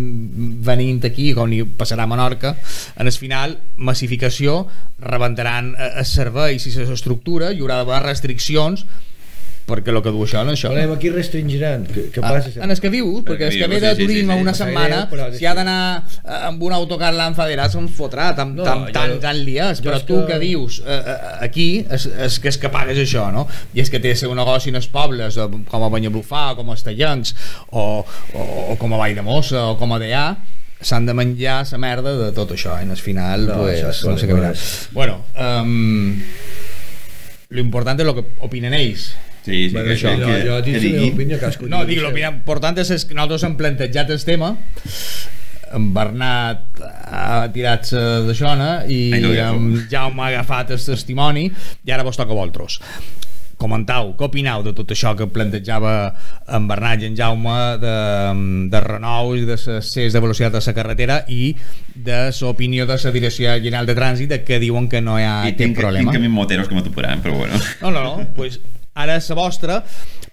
venint aquí com ni passarà a Menorca en el final massificació rebentaran eh, els serveis i l'estructura hi haurà d'haver restriccions perquè el que du això no és això Volem aquí restringiran què, què Ah, passa? en el que vius, perquè el que ve de turisme sí, sí. una setmana, és si ha que- d'anar eh, amb un autocar l'enfaderà, se'n fotrà, tan, No, tan, jo- tan, tan liats, jo però és tu que, que- vius eh, eh, aquí, és, és que és que pagues això, no? I és que té el seu negoci en els pobles, eh, com a Banyabufà, o com a Estellencs, o, o, o com a Vall de Mossa, o com a Deià, s'han de menjar la merda de tot això, en el final, No, pues, això és no sé què és- Bueno, um, lo importante es lo que opinen ells. Sí, sí, Bueno, que, això, que, jo, que, jo dic que la meva opinió, cadascú No, dic, l'opinió important és que nosaltres hem plantejat el tema en Bernat ha tirat sa d'aixona i Ai, no, ja en Jaume ha agafat el testimoni i ara vos toca a vosaltres. Comentau, què opinau de tot això que plantejava en Bernat i en Jaume de, de renous i de ses de velocitat de la carretera i de l'opinió de la Direcció General de Trànsit que diuen que no hi ha I cap tinc, problema? tinc camins moteros que m'atuparan, però bueno. no, no, no, pues ara és vostra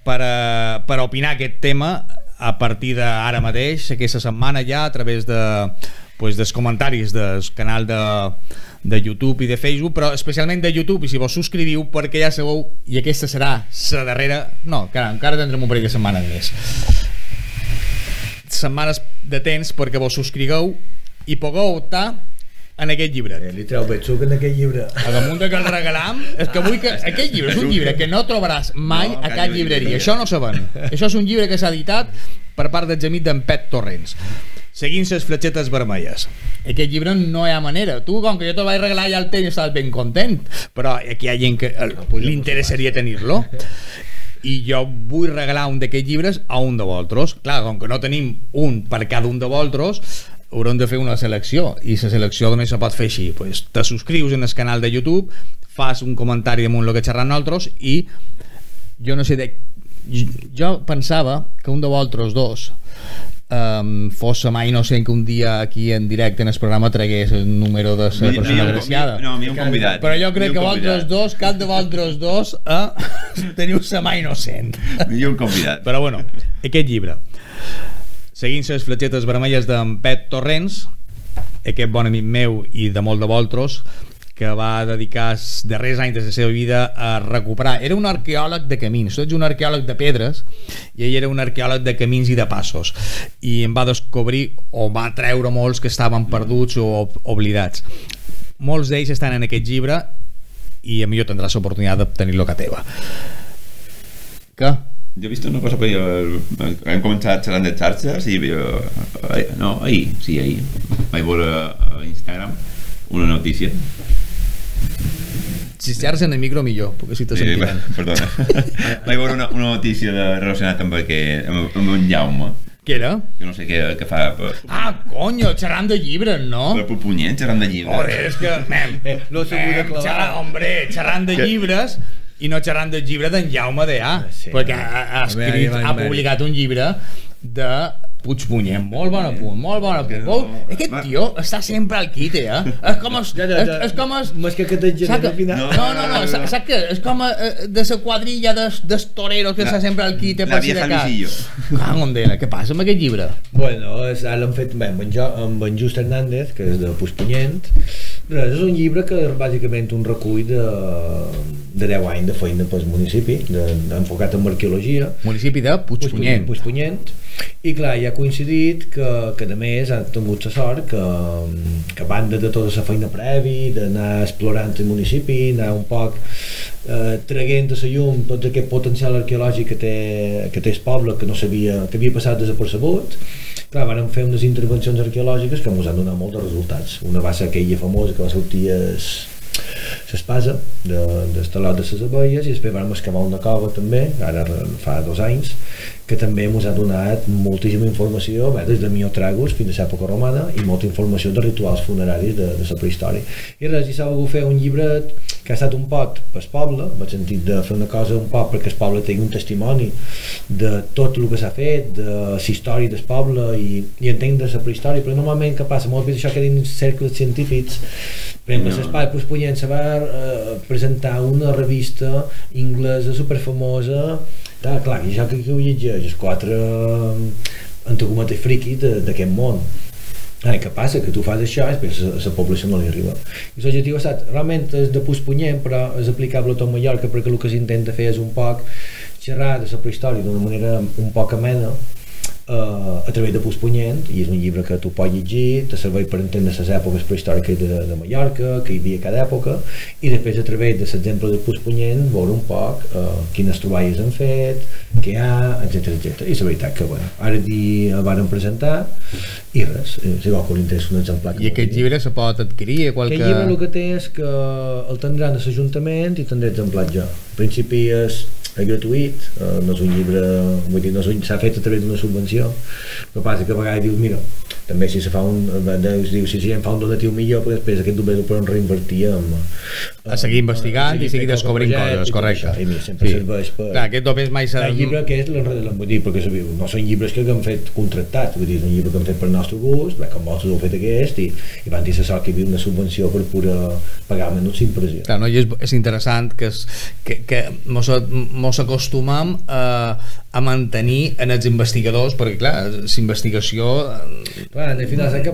per, a, per a opinar aquest tema a partir d'ara mateix, aquesta setmana ja, a través de, pues, dels comentaris del canal de, de YouTube i de Facebook, però especialment de YouTube, i si vos subscriviu, perquè ja sabeu, i aquesta serà la darrera... No, encara, encara tindrem un parell de setmanes més. Setmanes de temps perquè vos subscrigueu i pugueu optar en aquest llibre. Eh, li treu suc en aquell llibre. A damunt de que el regalam, és que vull que... Aquest llibre és un llibre que no trobaràs mai No, a cap llibreria. Això no saben. Això és un llibre que s'ha editat per part del gemit d'en Pet Torrents. Seguint les fletxetes vermelles. Aquest llibre no hi ha manera. Tu com que jo te'l vaig regalar ja el tens i estaves ben content. Però aquí hi ha gent que el- li interessaria tenir-lo. I jo vull regalar un d'aquests llibres a un de vosaltres. Clar, com que no tenim un per cada un de vosaltres haurem de fer una selecció i la selecció només se pot fer així. Pues, te subscrius en el canal de YouTube fas un comentari damunt el que xerram nosaltres i jo no sé de... jo pensava que un de vosaltres dos um, fos la mà innocent que un dia aquí en directe en el programa tragués el número de la Mi- persona mi- agraciada mi- No, mi un convidat. però jo crec Mi que vosaltres dos, cap de vosaltres dos eh, [laughs] teniu la mà innocent. I un convidat. però bueno, aquest llibre seguint les fletxetes vermelles d'en Pet Torrents aquest bon amic meu i de molt de vosaltres que va dedicar els darrers anys de la seva vida a recuperar. Era un arqueòleg de camins, tu ets un arqueòleg de pedres i ell era un arqueòleg de camins i de passos i em va descobrir o va treure molts que estaven perduts o ob- oblidats. Molts d'ells estan en aquest llibre i a millor tindràs l'oportunitat de tenir-lo a teva. Què? Jo he vist una cosa que jo, hem començat xerrant de xarxes i jo, eh, no, ahir, sí, ahir vaig veure a Instagram una notícia Si xerres en el micro millor, perquè si te Sí, sentiran. perdona [laughs] vaig veure una, una notícia de, relacionada amb, aquest, amb, amb un Jaume Què era? que no sé què, què fa per, Ah, conyo, xerrant de llibres, no? per Pupunyent xerrant de llibre Joder, és que... [laughs] Mem, Eh, no s'ho vull aclarar. xerrant, hombre, xerrant de Que- llibres i no xerrant del llibre d'en Jaume D.A. Sí. Sí, perquè ha, ha, A escrit, ha publicat un llibre de Puigpunyent, molt bon apunt, molt bon apunt. No, No, Aquest tio està sempre al quite, eh? És com els... Ja, ja, És, ja. és com els... Més que aquest que- al final. No, no, no, sa- saps què? És com eh, de la quadrilla dels, dels toreros que La- està sempre al quite la per si de vieja cas. Ah, Mondela, què passa amb aquest llibre? Bueno, és, l'han fet bé, amb, en jo, amb en Just Hernández, que és de Puigpunyent. Res, és un llibre que és bàsicament un recull de, de 10 anys de feina pel municipi, de, enfocat en arqueologia. Municipi de Puigpunyent. Puigpunyent. I clar, ja ha coincidit que, que a més han tingut la sort que, que a banda de tota la feina previ, d'anar explorant el municipi, anar un poc eh, traguent a la llum tot aquest potencial arqueològic que té, que té el poble, que no sabia, que havia passat desapercebut, clar, van fer unes intervencions arqueològiques que ens han donat molts resultats. Una va ser aquella famosa que va sortir es, l'espasa de, del talot de les abelles i després vam excavar una cova també, ara fa dos anys, que també ens ha donat moltíssima informació, bé, des de miotragus fins a l'època romana i molta informació de rituals funeraris de, de la prehistòria. I res, i s'ha volgut fer un llibret que ha estat un pot pel poble, en el sentit de fer una cosa un poc perquè el poble tingui un testimoni de tot el que s'ha fet, de la història del poble i, i entendre la prehistòria, però normalment què passa? Molts vegades això queda en cercles científics per exemple, No. l'Espai va eh, presentar una revista inglesa superfamosa clar, clar, i això que aquí ho llegeix els quatre eh, antagometes friquis de- d'aquest món Ai, què passa? Que tu fas això i després a la població no li arriba. I l'objectiu ha estat, realment és de Puigpunyent, però és aplicable a tot Mallorca perquè el que s'intenta fer és un poc xerrar de la prehistòria d'una manera un poc amena eh, a través de Puigpunyent i és un llibre que tu pots llegir, te serveix per entendre les èpoques prehistòriques de, de Mallorca, que hi havia cada època i després a través de l'exemple de Puigpunyent veure un poc eh, quines troballes han fet, què hi ha, etc etc. I la veritat que bueno, ara di el varen presentar i res, eh, si vol que li interessa un exemplar I aquest llibre se pot adquirir a qualque... Aquest llibre el que té és que el tindran a l'Ajuntament i tindré exemplar jo. En principi és, és gratuït, eh, no és un llibre, vull dir, no s'ha fet a través d'una subvenció. El que passa que a vegades dius, mira, també si se fa un, dius, dius, si la gent fa un donatiu millor, perquè després aquest diners el poden reinvertir en, a seguir investigant i seguir fent descobrint projectes coses, i correcte. això. I serveix per... Clar, aquest dopes mai s'ha El llibre que és vull dir, perquè sabeu, no són llibres que han fet contractats, vull dir, és un llibre que han fet per nostre gust, bé, com vosaltres heu fet aquest, i, i van dir la sort que hi havia una subvenció per poder pagar menys impressió. Clar, no? I és, és interessant que, es, que, que mos, mos acostumam a, a mantenir en els investigadors, perquè clar, l'investigació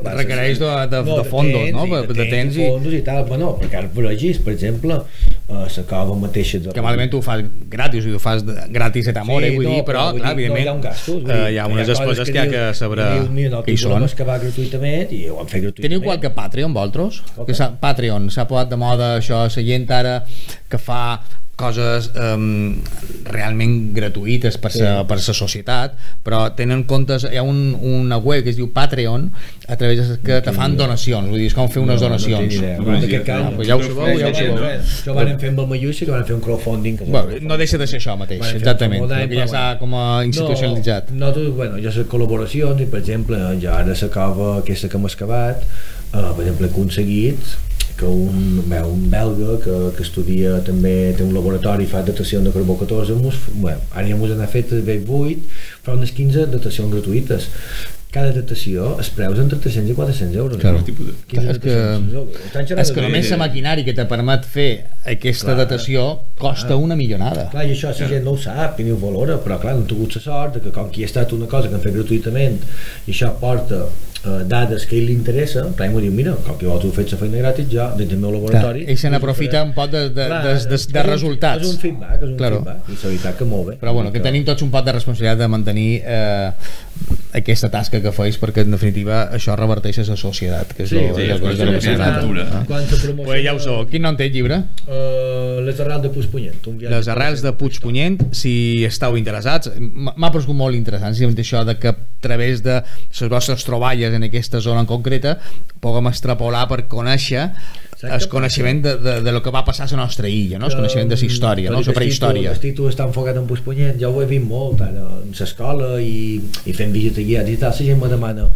passa? Requereix de- de- de fondos, no? De, De de temps temps i- i... fondos i tal. Bueno, perquè ara vegis, per exemple, a la cova mateixa de... que malament tu ho fas gratis, o ho fas gratis et amore, vull dir, però, vull clar, dir, evidentment, no, hi ha un gastos, vull eh, dir, hi ha unes despeses que hi ha que no, què hi són. excavar gratuïtament i ho han fet gratuïtament. Teniu qualque Patreon, vosaltres? Ok. Que Patreon, s'ha posat de moda això, la gent ara que fa coses um, realment gratuïtes per sa, Sí. per sa societat, però tenen comptes, hi ha un, una web que es diu Patreon, a través de que te fan donacions, vull dir, és com fer unes No, donacions. No, idea. No, En aquest cas, no, no. pues ja ho sabeu, ja ho sabeu. Això ho van fer amb el Mayushi, que van fer un crowdfunding. Que Bueno, no deixa de ser això mateix, exactament, perquè ja s'ha com a institucionalitzat. No, nosaltres, bueno, ja les col·laboracions i per exemple, ja ara la cova aquesta que hem excavat, eh, per exemple, he aconseguit que un, bé, un belga que, que estudia també, té un laboratori i fa datació de carbó 14 mos, bueno, ara ja mos n'ha fet bé 8 fa unes 15 datacions gratuïtes. Cada datació es preus entre 300 i 400 euros. Claro. 15 És que- És que de- només la maquinari que te permet fer aquesta Clar. datació costa una millonada. Clar, i això la gent no ho sap i ni ho valora, però clar, no han tingut la sort de que com que hi ha estat una cosa que han fet gratuïtament i això porta eh, dades que a ell li interessa, clar, m'ho diu, mira, com que vosaltres heu fet la feina gratis, jo, dins del meu laboratori... Clar, ell se n'aprofita un poc de, de, Clar, de, de, és de un- resultats. És un feedback, és un Claro. feedback, i la veritat que molt bé. Però bueno, que tenim tots un pot de responsabilitat de mantenir eh, aquesta tasca que feis perquè en definitiva això reverteix a la societat que és Sí, lo, sí, és lo que se trata. Ah. Pues ja ho sou. Quin nom té el llibre? Uh, les arrels de Puigpunyent. Un viatge Les arrels de Puigpunyent, si estàu interessats, m'ha paregut molt interessant, simplement això de que a través de les vostres troballes en aquesta zona en concreta puguem extrapolar per conèixer Saps el coneixement de, de, de lo que va passar a la nostra illa, no? el coneixement de la història, no? la prehistòria. El títol està enfocat en Puigpunyent, jo ho he vist molt ara en l'escola i, i fent visites guiats i tal, la gent me demana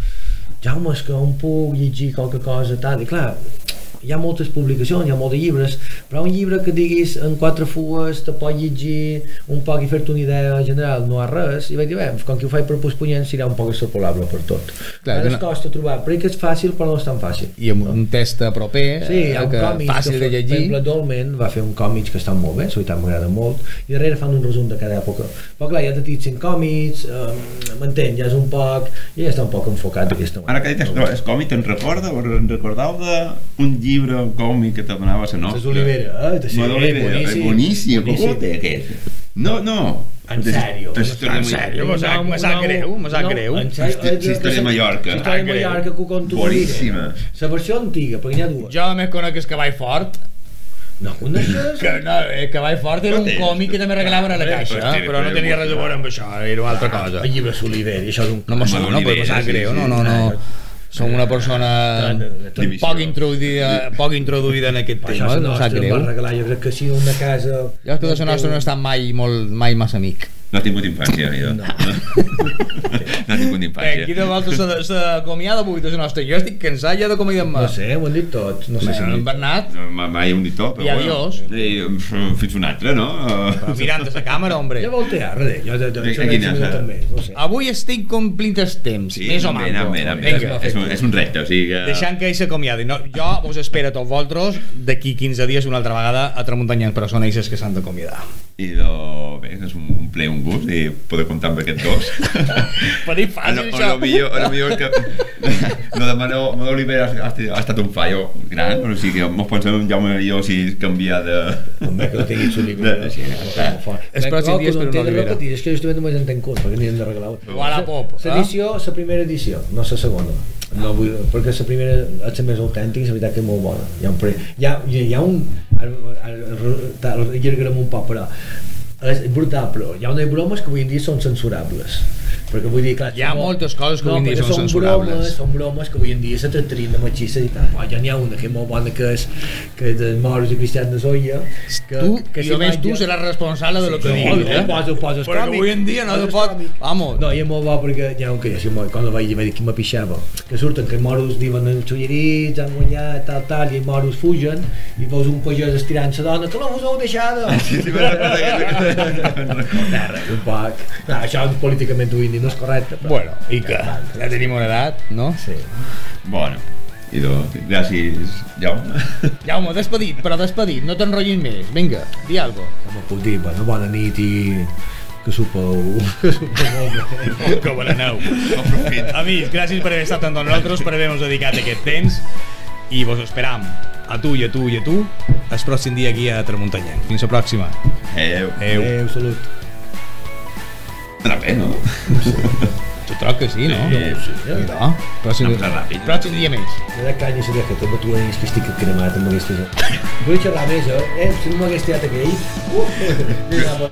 Jaume, és que on puc llegir qualque cosa tal, i clar, hi ha moltes publicacions, hi ha molts llibres, però un llibre que diguis en quatre fues te pot llegir un poc i fer-te una idea general, no ha res, i vaig dir, bé, com que ho faig per posponent serà un poc extrapolable per tot. Clar, Ara que es no- costa trobar, però que és fàcil però no és tan fàcil. I amb un test proper, Sí, hi ha eh, un que còmic fàcil que de fa- Per llegir. exemple, Dolmen va fer un còmic que estan molt bé, la veritat m'agrada molt, i darrere fan un resum de cada època. Però clar, ja t'he dit 5 còmics, eh, m'entén, ja és un poc, ja està un poc enfocat d'aquesta Ara que dius que és còmic, te'n recorda? o Te'n recordeu d'un llibre, un còmic que te donava la nota? És Olivera, eh? Sí, d'Olivera, boníssim. és boníssim. Boníssim. aquest? No, no. En sèrio? És història En sèrio? Mallorca. me sap greu, me sap greu. En sèrio? Histo- història de Mallorca. La història de greu. Mallorca que ho conto Boníssima. La versió antiga, perquè n'hi ha dues. Jo només conec el cavall fort, No coneixes? que no, el cavall fort era un còmic que també regalaven a la caixa, Hòstia, però no tenia res a veure amb això, era una altra cosa. El llibre Soliver, això és un... No no, me sap greu, sí. no, no, no. Som una persona Divisió. poc introduïda, poc introduïda en aquest tema, no sap greu. va regalar, jo crec que si una casa... Jo és que la nostra no he estat mai, molt, mai massa amic. No ha tingut infància, ni no. [laughs] no ha tingut infància. qui de vosaltres s'acomiada avui de la nostra? Jo estic cansat ja d'acomiadar-me. No sé, ho han dit tots, no sé si... En Bernat, No, ma- mai un dit tot, però I adiós. Bueno. I, fins un altre, no? però mirant a la càmera, hombre. Ja voltea, res, jo de, de, Aquí això de eh? també, no sé. Avui estic complint els temps, Sí, més o anem, anem. Vinga, És, un, és un repte, o sigui que... deixant que ell s'acomiadi. No, jo us espero a tots vosaltres d'aquí 15 dies una altra vegada a Tramuntanyans, però són ells que s'han d'acomiadar. I de, bé, és un, un ple, un gust i poder comptar amb aquests dos. Per dir O fàcil, no, o això. no millor, o no millor que lo de Manó, Manó Oliver ha, ha, estat un fallo gran, o sigui que mos pensem en Jaume i jo si canviar de... Home, que no tinguis Soliver. De- sí, Els pròxims dies per una Olivera. és que justament només en tenc curs, perquè n'hi hem de regalar. O a la pop, eh? L'edició, la primera edició, no la segona. No vull, perquè la primera és la més autèntica i la veritat que és molt bona. Hi ha un, pre, hi ha, hi ha, hi ha un allargarem un poc, però és brutal, però hi ha unes bromes que avui en dia són censurables perquè vull dir, clar, Hi ha són- moltes coses que no, avui dia perquè són censurables. bromes, són bromes que avui en dia se tractarien de machistes i tal, però ja n'hi ha una que és molt bona que és, que és de moros i cristians de Zoya que, Tu, que i només tu seràs responsable de lo que Sí, diguis, no, eh? poso, poso Perquè avui en dia no se pot... Vamos. no, i és molt bo perquè hi ha un que jo molt- quan el vaig dir, vaig dir que m'apixava que surten que moros diuen els xullerits han guanyat, tal, tal, i els moros fugen i veus un pagès estirant la dona que no vos heu deixada Sí, sí, no, un poc no, això políticament avui dia no és correcte però... Bueno, i que ja tenim una edat, no? sí. Bueno, i do, gràcies, Jaume. Jaume, despedit, però despedit, no t'enrotllis més. Vinga, di algo. no me'n puc dir, bueno, bona nit i que sopeu, [laughs] que sopeu molt bé Que bona neu. Aprofit. Amics, gràcies per haver estat amb nosaltres, per haver-nos dedicat aquest temps i vos esperam a tu i a tu i a tu el pròxim dia aquí a Tramuntanyà. Fins la pròxima. Adéu. Adéu. Adéu, salut Anar bé, no? Tu troc que sí, no? Sí, sí. Mira, pròxim, Anem ràpid. pròxim dia més. Me da canya saber que també tu és que estic cremat amb aquesta gent. Vull xerrar més, eh? Eh, si no m'hagués tirat aquell... Uh, [laughs] mira,